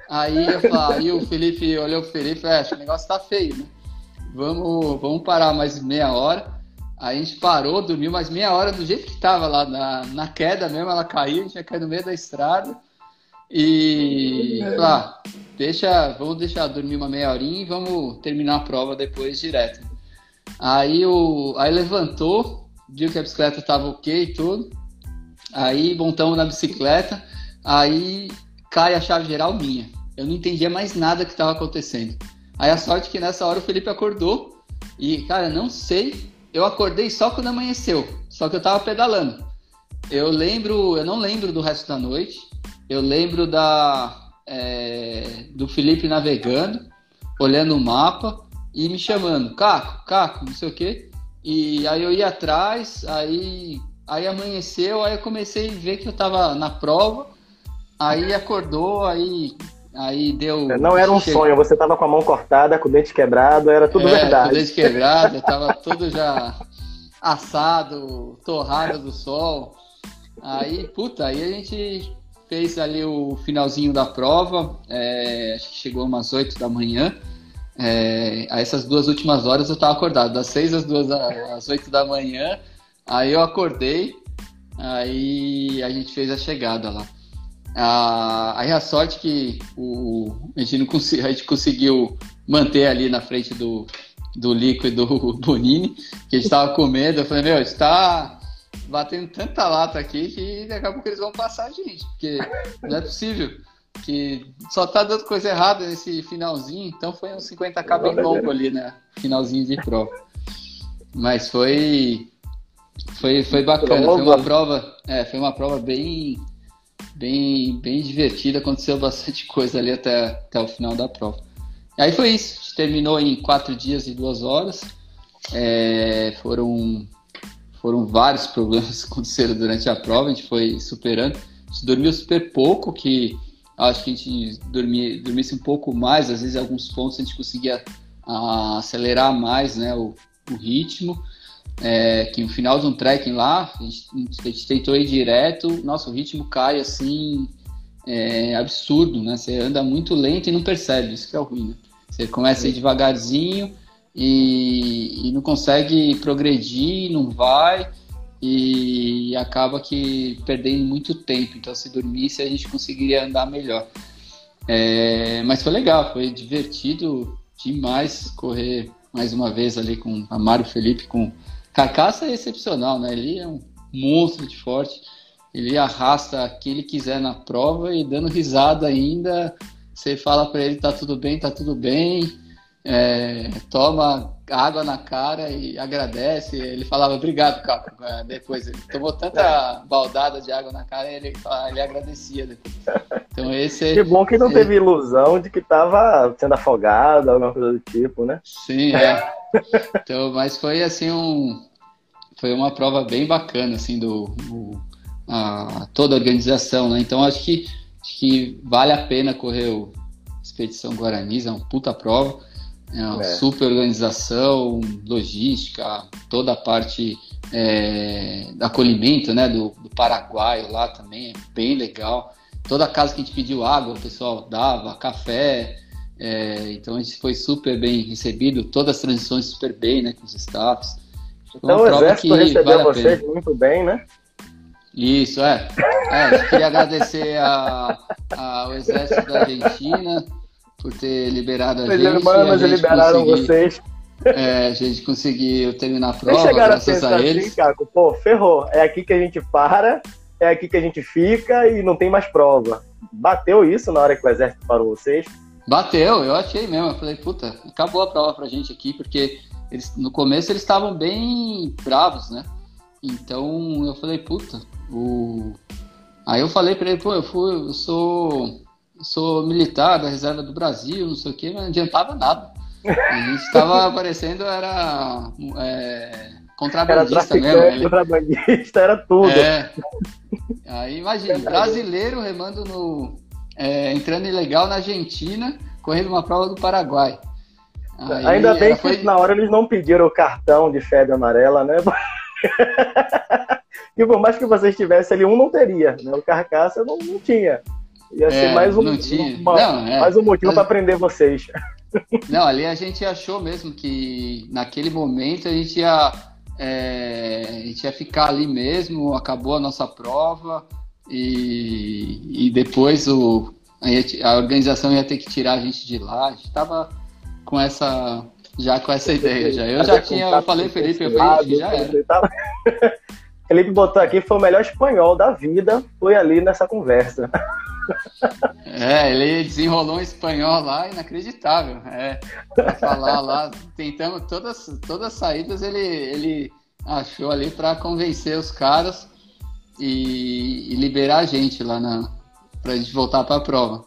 Aí, eu falei, aí o Felipe olhou pro Felipe e falou, é, acho que o negócio tá feio, né? Vamos, vamos parar mais meia hora. Aí a gente parou, dormiu mais meia hora do jeito que tava lá na, na queda mesmo, ela caiu, a gente ia cair no meio da estrada. E lá, ah, deixa, vamos deixar dormir uma meia horinha e vamos terminar a prova depois direto. Aí o aí levantou, viu que a bicicleta tava ok e tudo. Aí montamos na bicicleta, aí cai a chave geral minha. Eu não entendia mais nada que estava acontecendo. Aí a sorte é que nessa hora o Felipe acordou e, cara, não sei eu acordei só quando amanheceu, só que eu tava pedalando. Eu lembro, eu não lembro do resto da noite. Eu lembro da é, do Felipe navegando, olhando o mapa e me chamando, Caco, Caco, não sei o quê. E aí eu ia atrás, aí aí amanheceu, aí eu comecei a ver que eu tava na prova. Aí acordou, aí Aí deu. É, não era um sonho, você tava com a mão cortada, com o dente quebrado, era tudo é, verdade. Com o dente quebrado, tava tudo já assado, torrado do sol. Aí, puta, aí a gente fez ali o finalzinho da prova, é, acho que chegou umas 8 da manhã. É, a essas duas últimas horas eu tava acordado, das 6 às, duas, às 8 da manhã. Aí eu acordei, Aí a gente fez a chegada lá. Ah, aí a sorte que o, a, gente não a gente conseguiu manter ali na frente do, do líquido do Bonini, que a gente tava com medo. Eu falei, meu, a gente tá batendo tanta lata aqui que daqui a pouco eles vão passar a gente, porque não é possível. Que só tá dando coisa errada nesse finalzinho, então foi um 50k bem longo ali, né? Finalzinho de prova. Mas foi. Foi, foi bacana, foi uma prova. É, foi uma prova bem bem, bem divertida, aconteceu bastante coisa ali até, até o final da prova. Aí foi isso, a gente terminou em quatro dias e duas horas. É, foram, foram vários problemas que aconteceram durante a prova, a gente foi superando. A gente dormiu super pouco, que acho que a gente dormia, dormisse um pouco mais, às vezes em alguns pontos a gente conseguia a, ah, acelerar mais né, o, o ritmo é, que no final de um trekking lá, a gente, a gente, tentou ir direto, nosso ritmo cai assim, é absurdo, né? Você anda muito lento e não percebe, isso que é o ruim, né? Você começa a ir devagarzinho e, e não consegue progredir, não vai e acaba que perdendo muito tempo. Então, se dormisse, a gente conseguiria andar melhor. É, mas foi legal, foi divertido demais correr mais uma vez ali com a Mário Felipe, com Carcaça é excepcional, né? Ele é um monstro de forte. Ele arrasta quem ele quiser na prova e dando risada ainda. Você fala para ele tá tudo bem, tá tudo bem. É, toma água na cara e agradece. Ele falava obrigado, Caco. É, depois ele tomou tanta baldada de água na cara e ele, ele agradecia depois. Então esse Que bom que não teve ilusão de que estava sendo afogado, alguma coisa do tipo, né? Sim, é. Então, mas foi assim um foi uma prova bem bacana assim do, do a, toda a organização, né? Então acho que acho que vale a pena correr o Expedição Guarani, é uma puta prova. É uma é. super organização, logística, toda a parte é, do acolhimento né, do, do Paraguai lá também é bem legal. Toda casa que a gente pediu água, o pessoal dava, café. É, então a gente foi super bem recebido, todas as transições super bem né, com os staffs. Então o Exército recebeu vale vocês muito bem, né? Isso, é. é queria agradecer ao Exército da Argentina, por ter liberado a Os gente. Os irmãos liberaram vocês. É, a gente conseguiu terminar a prova, Vocês chegaram graças a, pensar a eles. Assim, Caco, pô, ferrou. É aqui que a gente para, é aqui que a gente fica e não tem mais prova. Bateu isso na hora que o exército parou vocês? Bateu, eu achei mesmo. Eu falei, puta, acabou a prova pra gente aqui, porque eles, no começo eles estavam bem bravos, né? Então eu falei, puta, o... Aí eu falei pra ele, pô, eu, fui, eu sou sou militar da reserva do Brasil, não sei o quê, mas não adiantava nada. A gente estava aparecendo, era é, contrabandista era mesmo. Ele... Contrabandista, era tudo. É. Aí imagina, brasileiro remando no. É, entrando ilegal na Argentina, correndo uma prova do Paraguai. Aí, Ainda bem que foi... na hora eles não pediram o cartão de febre amarela, né? e por mais que vocês tivessem ali, um não teria, né? O carcaça não, não tinha. Ia é, ser mais um, uma, não, é, mais um motivo para prender vocês. Não, ali a gente achou mesmo que naquele momento a gente ia, é, a gente ia ficar ali mesmo, acabou a nossa prova e, e depois o, a, a organização ia ter que tirar a gente de lá. A gente estava com essa já com essa ideia já. Eu já tinha, eu falei Felipe, eu falei, já era. Felipe botou aqui foi o melhor espanhol da vida, foi ali nessa conversa. É, ele desenrolou um espanhol lá inacreditável. É, pra falar lá, tentamos todas, todas as saídas, ele, ele achou ali para convencer os caras e, e, liberar a gente lá na, pra gente voltar para a prova.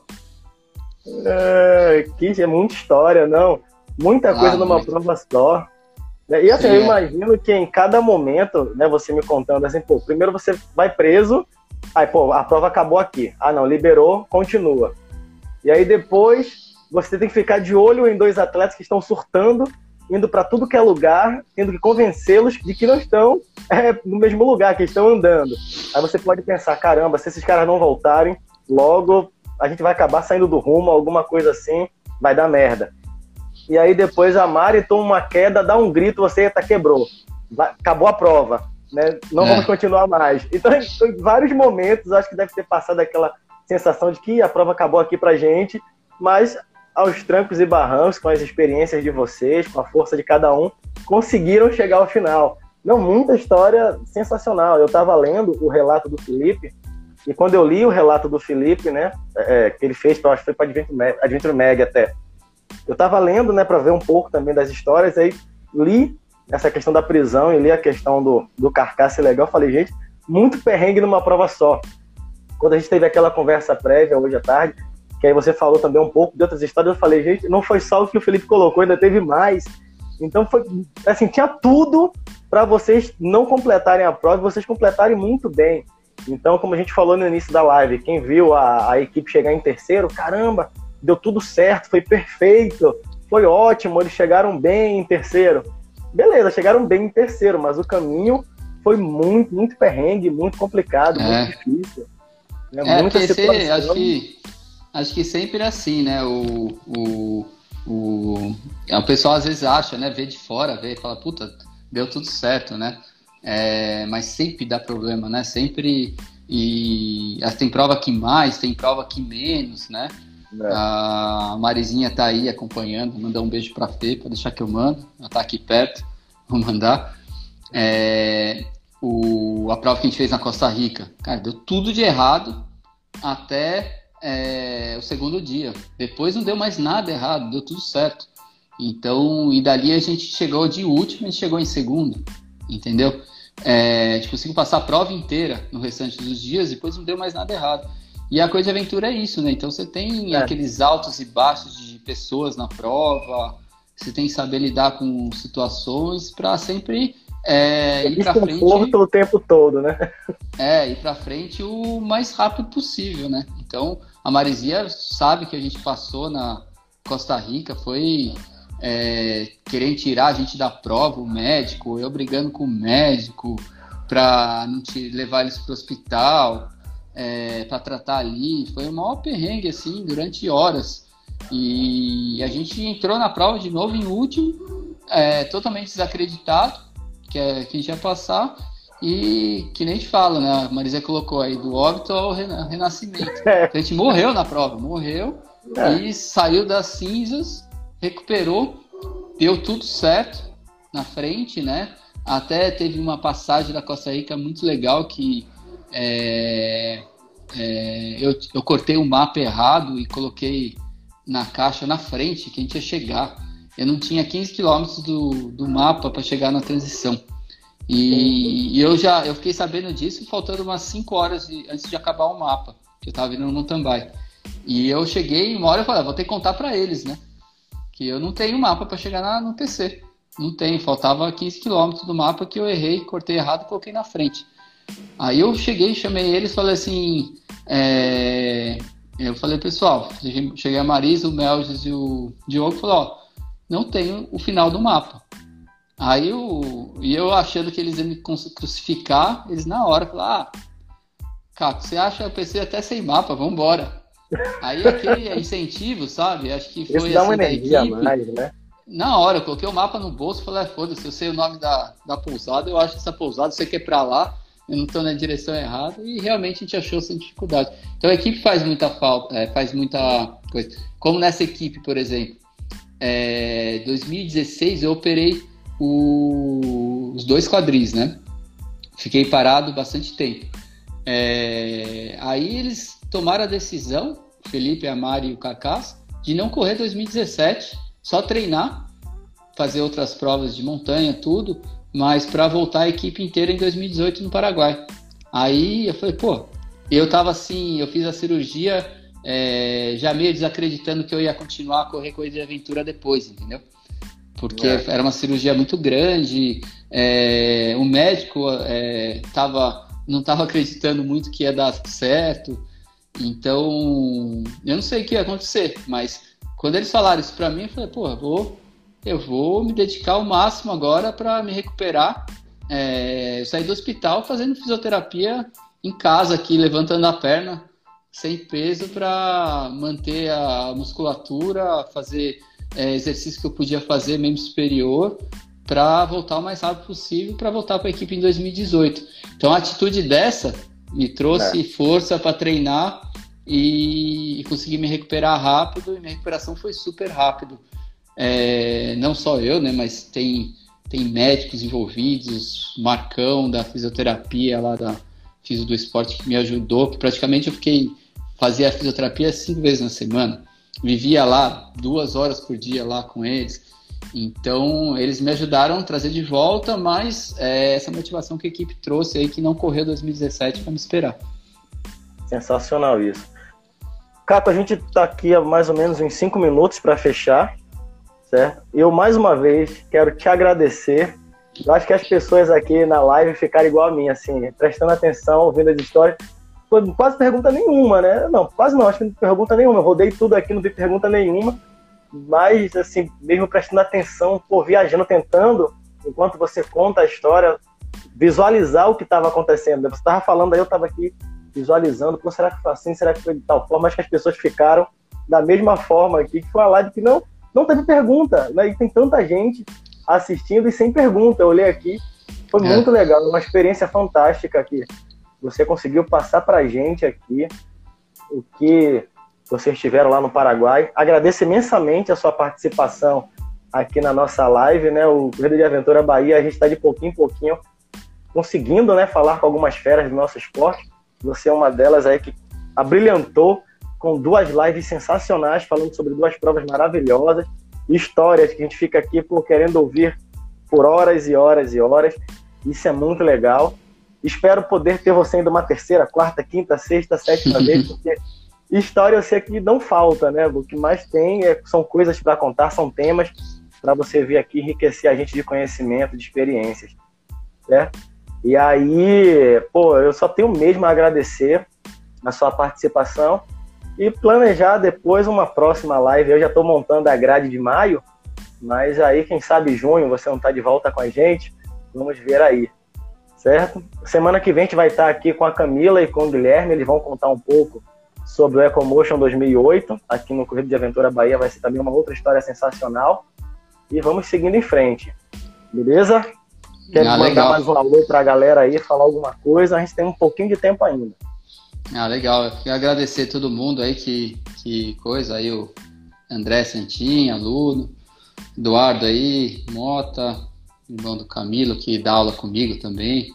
É, que é muita história, não. Muita ah, coisa numa muito. prova só. E assim, Sim, eu é. imagino que em cada momento, né, você me contando assim, pô, primeiro você vai preso, Aí, pô, a prova acabou aqui. Ah, não, liberou, continua. E aí depois você tem que ficar de olho em dois atletas que estão surtando, indo para tudo que é lugar, tendo que convencê-los de que não estão é, no mesmo lugar, que estão andando. Aí você pode pensar, caramba, se esses caras não voltarem, logo a gente vai acabar saindo do rumo, alguma coisa assim, vai dar merda. E aí depois a Mari toma uma queda, dá um grito, você tá quebrou. Acabou a prova. Né? Não é. vamos continuar mais. Então, em vários momentos, acho que deve ter passado aquela sensação de que a prova acabou aqui pra gente, mas aos trancos e barrancos, com as experiências de vocês, com a força de cada um, conseguiram chegar ao final. Não, muita história sensacional. Eu estava lendo o relato do Felipe, e quando eu li o relato do Felipe, né, é, que ele fez, acho que foi para Adventure, Mag até, eu estava lendo, né, para ver um pouco também das histórias, aí li essa questão da prisão e li a questão do, do carcaça legal, falei, gente, muito perrengue numa prova só. Quando a gente teve aquela conversa prévia hoje à tarde, que aí você falou também um pouco de outras histórias, eu falei, gente, não foi só o que o Felipe colocou, ainda teve mais. Então foi assim, tinha tudo para vocês não completarem a prova e vocês completarem muito bem. Então, como a gente falou no início da live, quem viu a, a equipe chegar em terceiro, caramba, deu tudo certo, foi perfeito, foi ótimo, eles chegaram bem em terceiro. Beleza, chegaram bem em terceiro, mas o caminho foi muito, muito perrengue, muito complicado, é. muito difícil. Né? É, Muita acho que, acho que sempre é assim, né? O, o, o, o pessoal às vezes acha, né? Vê de fora, vê e fala, puta, deu tudo certo, né? É, mas sempre dá problema, né? Sempre. E tem prova que mais, tem prova que menos, né? É. A Marizinha tá aí acompanhando, mandar um beijo pra Fê, pra deixar que eu mando. Ela tá aqui perto, vou mandar. É, o, a prova que a gente fez na Costa Rica, cara, deu tudo de errado até é, o segundo dia. Depois não deu mais nada errado, deu tudo certo. Então, e dali a gente chegou de último, a gente chegou em segundo, entendeu? É, a gente conseguiu passar a prova inteira no restante dos dias, depois não deu mais nada errado. E a coisa de aventura é isso, né? Então você tem é. aqueles altos e baixos de pessoas na prova, você tem que saber lidar com situações para sempre é, ir para frente. o tempo todo, né? É, ir para frente o mais rápido possível, né? Então a Marizia sabe que a gente passou na Costa Rica, foi é, querendo tirar a gente da prova, o médico, eu brigando com o médico para não te levar eles para o hospital, é, para tratar ali. Foi um maior perrengue, assim, durante horas. E a gente entrou na prova de novo em último, é, totalmente desacreditado, que, é, que a gente ia passar. E que nem a gente fala, né? A Marisa colocou aí do óbito ao renascimento. A gente morreu na prova, morreu é. e saiu das cinzas recuperou, deu tudo certo na frente, né? Até teve uma passagem da Costa Rica muito legal que é, é, eu, eu cortei o mapa errado e coloquei na caixa na frente que a gente ia chegar. Eu não tinha 15 quilômetros do, do mapa para chegar na transição. E, e, eu já eu fiquei sabendo disso faltando umas 5 horas de, antes de acabar o mapa, que eu estava vindo no Tambai. E eu cheguei, uma hora eu falei, ah, vou ter que contar para eles, né? que eu não tenho mapa para chegar na, no TC. Não tem, faltava 15 km do mapa que eu errei, cortei errado e coloquei na frente. Aí eu cheguei, chamei eles e falei assim. É... Eu falei, pessoal, cheguei a Marisa, o Melges e o Diogo falou, ó, não tenho o final do mapa. Aí eu, e eu achando que eles iam me crucificar, eles na hora falaram, ah, Caco, você acha o PC até sem mapa, vamos embora. Aí aquele incentivo, sabe? Acho que foi Isso dá uma assim, energia mais, né? Na hora, eu coloquei o mapa no bolso e falei, ah, foda-se, eu sei o nome da, da pousada, eu acho essa pousada, você quer pra lá, eu não estou na direção errada, e realmente a gente achou sem dificuldade. Então a equipe faz muita falta, é, faz muita coisa. Como nessa equipe, por exemplo, é, 2016 eu operei o, os dois quadris, né? Fiquei parado bastante tempo. É, aí eles tomaram a decisão, Felipe, a Mari e o Cacás, de não correr 2017, só treinar, fazer outras provas de montanha, tudo, mas para voltar a equipe inteira em 2018 no Paraguai. Aí eu falei, pô, eu tava assim, eu fiz a cirurgia é, já meio desacreditando que eu ia continuar a correr corrida de aventura depois, entendeu? Porque é. era uma cirurgia muito grande, é, o médico é, tava, não estava acreditando muito que ia dar certo. Então, eu não sei o que ia acontecer, mas quando eles falaram isso para mim, eu falei, pô, eu vou, eu vou me dedicar ao máximo agora para me recuperar. É, eu saí do hospital fazendo fisioterapia em casa aqui, levantando a perna sem peso para manter a musculatura, fazer é, exercício que eu podia fazer, membro superior, para voltar o mais rápido possível para voltar para a equipe em 2018. Então a atitude dessa me trouxe é. força para treinar e, e, conseguir me recuperar rápido e minha recuperação foi super rápido. É, não só eu, né, mas tem tem médicos envolvidos, Marcão da fisioterapia lá da Fisio do Esporte que me ajudou, que praticamente eu fiquei fazia a fisioterapia cinco vezes na semana, vivia lá duas horas por dia lá com eles então, eles me ajudaram a trazer de volta, mas é, essa motivação que a equipe trouxe aí, que não correu 2017 para me esperar. Sensacional isso. Caco, a gente está aqui há mais ou menos uns cinco minutos para fechar, certo? Eu, mais uma vez, quero te agradecer. Eu acho que as pessoas aqui na live ficaram igual a mim, assim, prestando atenção, ouvindo as histórias. Quase pergunta nenhuma, né? Não, quase não, acho que não pergunta nenhuma. Eu rodei tudo aqui, não vi pergunta nenhuma mas assim, mesmo prestando atenção, pô, viajando, tentando, enquanto você conta a história, visualizar o que estava acontecendo. Você estava falando aí, eu estava aqui visualizando, pô, será que foi assim, será que foi de tal forma? Acho que as pessoas ficaram da mesma forma aqui, que foi uma live que não, não teve pergunta, né? E tem tanta gente assistindo e sem pergunta. Eu olhei aqui, foi é. muito legal, uma experiência fantástica aqui. Você conseguiu passar pra gente aqui o que vocês estiveram lá no Paraguai. Agradeço imensamente a sua participação aqui na nossa live, né? O Corrida de Aventura Bahia, a gente está de pouquinho em pouquinho conseguindo, né, falar com algumas feras do nosso esporte. Você é uma delas aí que abrilhantou com duas lives sensacionais falando sobre duas provas maravilhosas, histórias que a gente fica aqui por querendo ouvir por horas e horas e horas. Isso é muito legal. Espero poder ter você ainda uma terceira, quarta, quinta, sexta, sétima vez, porque história eu sei que não falta, né? O que mais tem é, são coisas para contar, são temas para você vir aqui enriquecer a gente de conhecimento, de experiências, né? E aí, pô, eu só tenho mesmo a agradecer a sua participação e planejar depois uma próxima live. Eu já estou montando a grade de maio, mas aí, quem sabe, junho, você não está de volta com a gente, vamos ver aí, certo? Semana que vem a gente vai estar aqui com a Camila e com o Guilherme, eles vão contar um pouco sobre o Ecomotion 2008, aqui no Corrida de Aventura Bahia, vai ser também uma outra história sensacional. E vamos seguindo em frente. Beleza? Quero ah, mandar legal. mais um alô para a galera aí, falar alguma coisa. A gente tem um pouquinho de tempo ainda. Ah, legal. Eu queria agradecer todo mundo aí que, que coisa aí, o André Santinha, aluno, Eduardo aí, Mota, irmão do Camilo, que dá aula comigo também.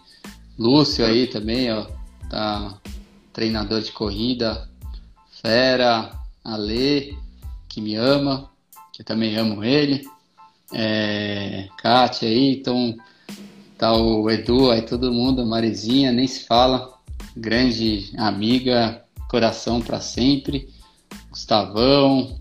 Lúcio aí também, ó, tá treinador de corrida, Fera, Ale, que me ama, que eu também amo ele. É, Kátia aí, então tá o Edu, aí todo mundo, Marizinha, nem se fala. Grande amiga, coração para sempre. Gustavão.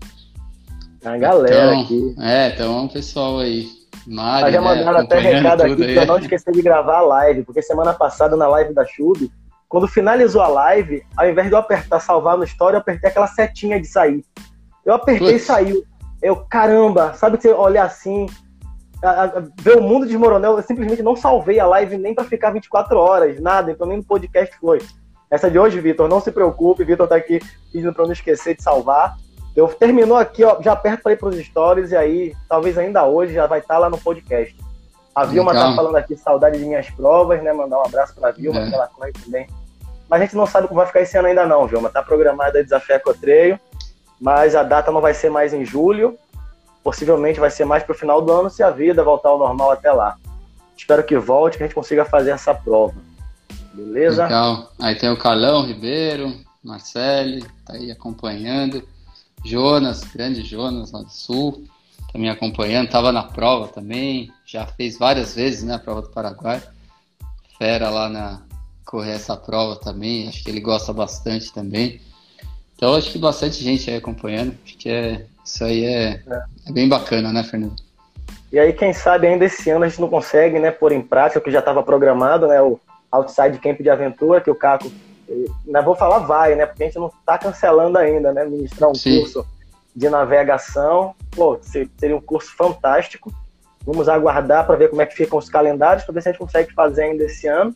A galera então, aqui. É, então é um pessoal aí. Mari, já né, mandaram até recado aqui aí. pra não esquecer de gravar a live, porque semana passada na live da Chub, quando finalizou a live, ao invés de eu apertar salvar no story, eu apertei aquela setinha de sair. Eu apertei Putz. e saiu. Eu, caramba, sabe que você olha assim, a, a, ver o mundo desmoronar, eu simplesmente não salvei a live nem para ficar 24 horas, nada, então nem no podcast foi. Essa de hoje, Vitor, não se preocupe, Vitor tá aqui pedindo para não esquecer de salvar. Eu terminou aqui, ó, já aperto para ir para os stories e aí, talvez ainda hoje já vai estar tá lá no podcast. A Vilma tá falando aqui, saudade de minhas provas, né? Mandar um abraço pra Vilma, é. que ela corre também. Mas a gente não sabe como vai ficar esse ano ainda não, Vilma. Tá programado a Desafio Ecotreio, mas a data não vai ser mais em julho. Possivelmente vai ser mais pro final do ano, se a vida voltar ao normal até lá. Espero que volte, que a gente consiga fazer essa prova. Beleza? Legal. Aí tem o Carlão Ribeiro, Marcele, tá aí acompanhando. Jonas, grande Jonas lá do Sul também acompanhando, estava na prova também, já fez várias vezes né, a prova do Paraguai. Fera lá na correr essa prova também, acho que ele gosta bastante também. Então acho que bastante gente aí acompanhando, acho que é, isso aí é, é. é bem bacana, né, Fernando? E aí, quem sabe ainda esse ano a gente não consegue, né, pôr em prática o que já estava programado, né, o Outside Camp de Aventura, que o Caco, não vou falar vai, né, porque a gente não está cancelando ainda, né, ministrar um Sim. curso de navegação. Pô, seria um curso fantástico. Vamos aguardar para ver como é que ficam os calendários, para ver se a gente consegue fazer ainda esse ano.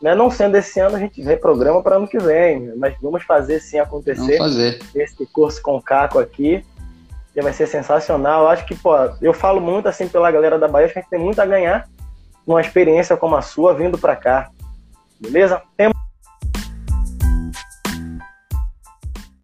Né? Não sendo esse ano, a gente reprograma para ano que vem, mas vamos fazer sim acontecer fazer. esse curso com o Caco aqui. Que vai ser sensacional. Acho que, pô, eu falo muito assim pela galera da Bahia, acho que a gente tem muito a ganhar numa experiência como a sua vindo para cá. Beleza? Tem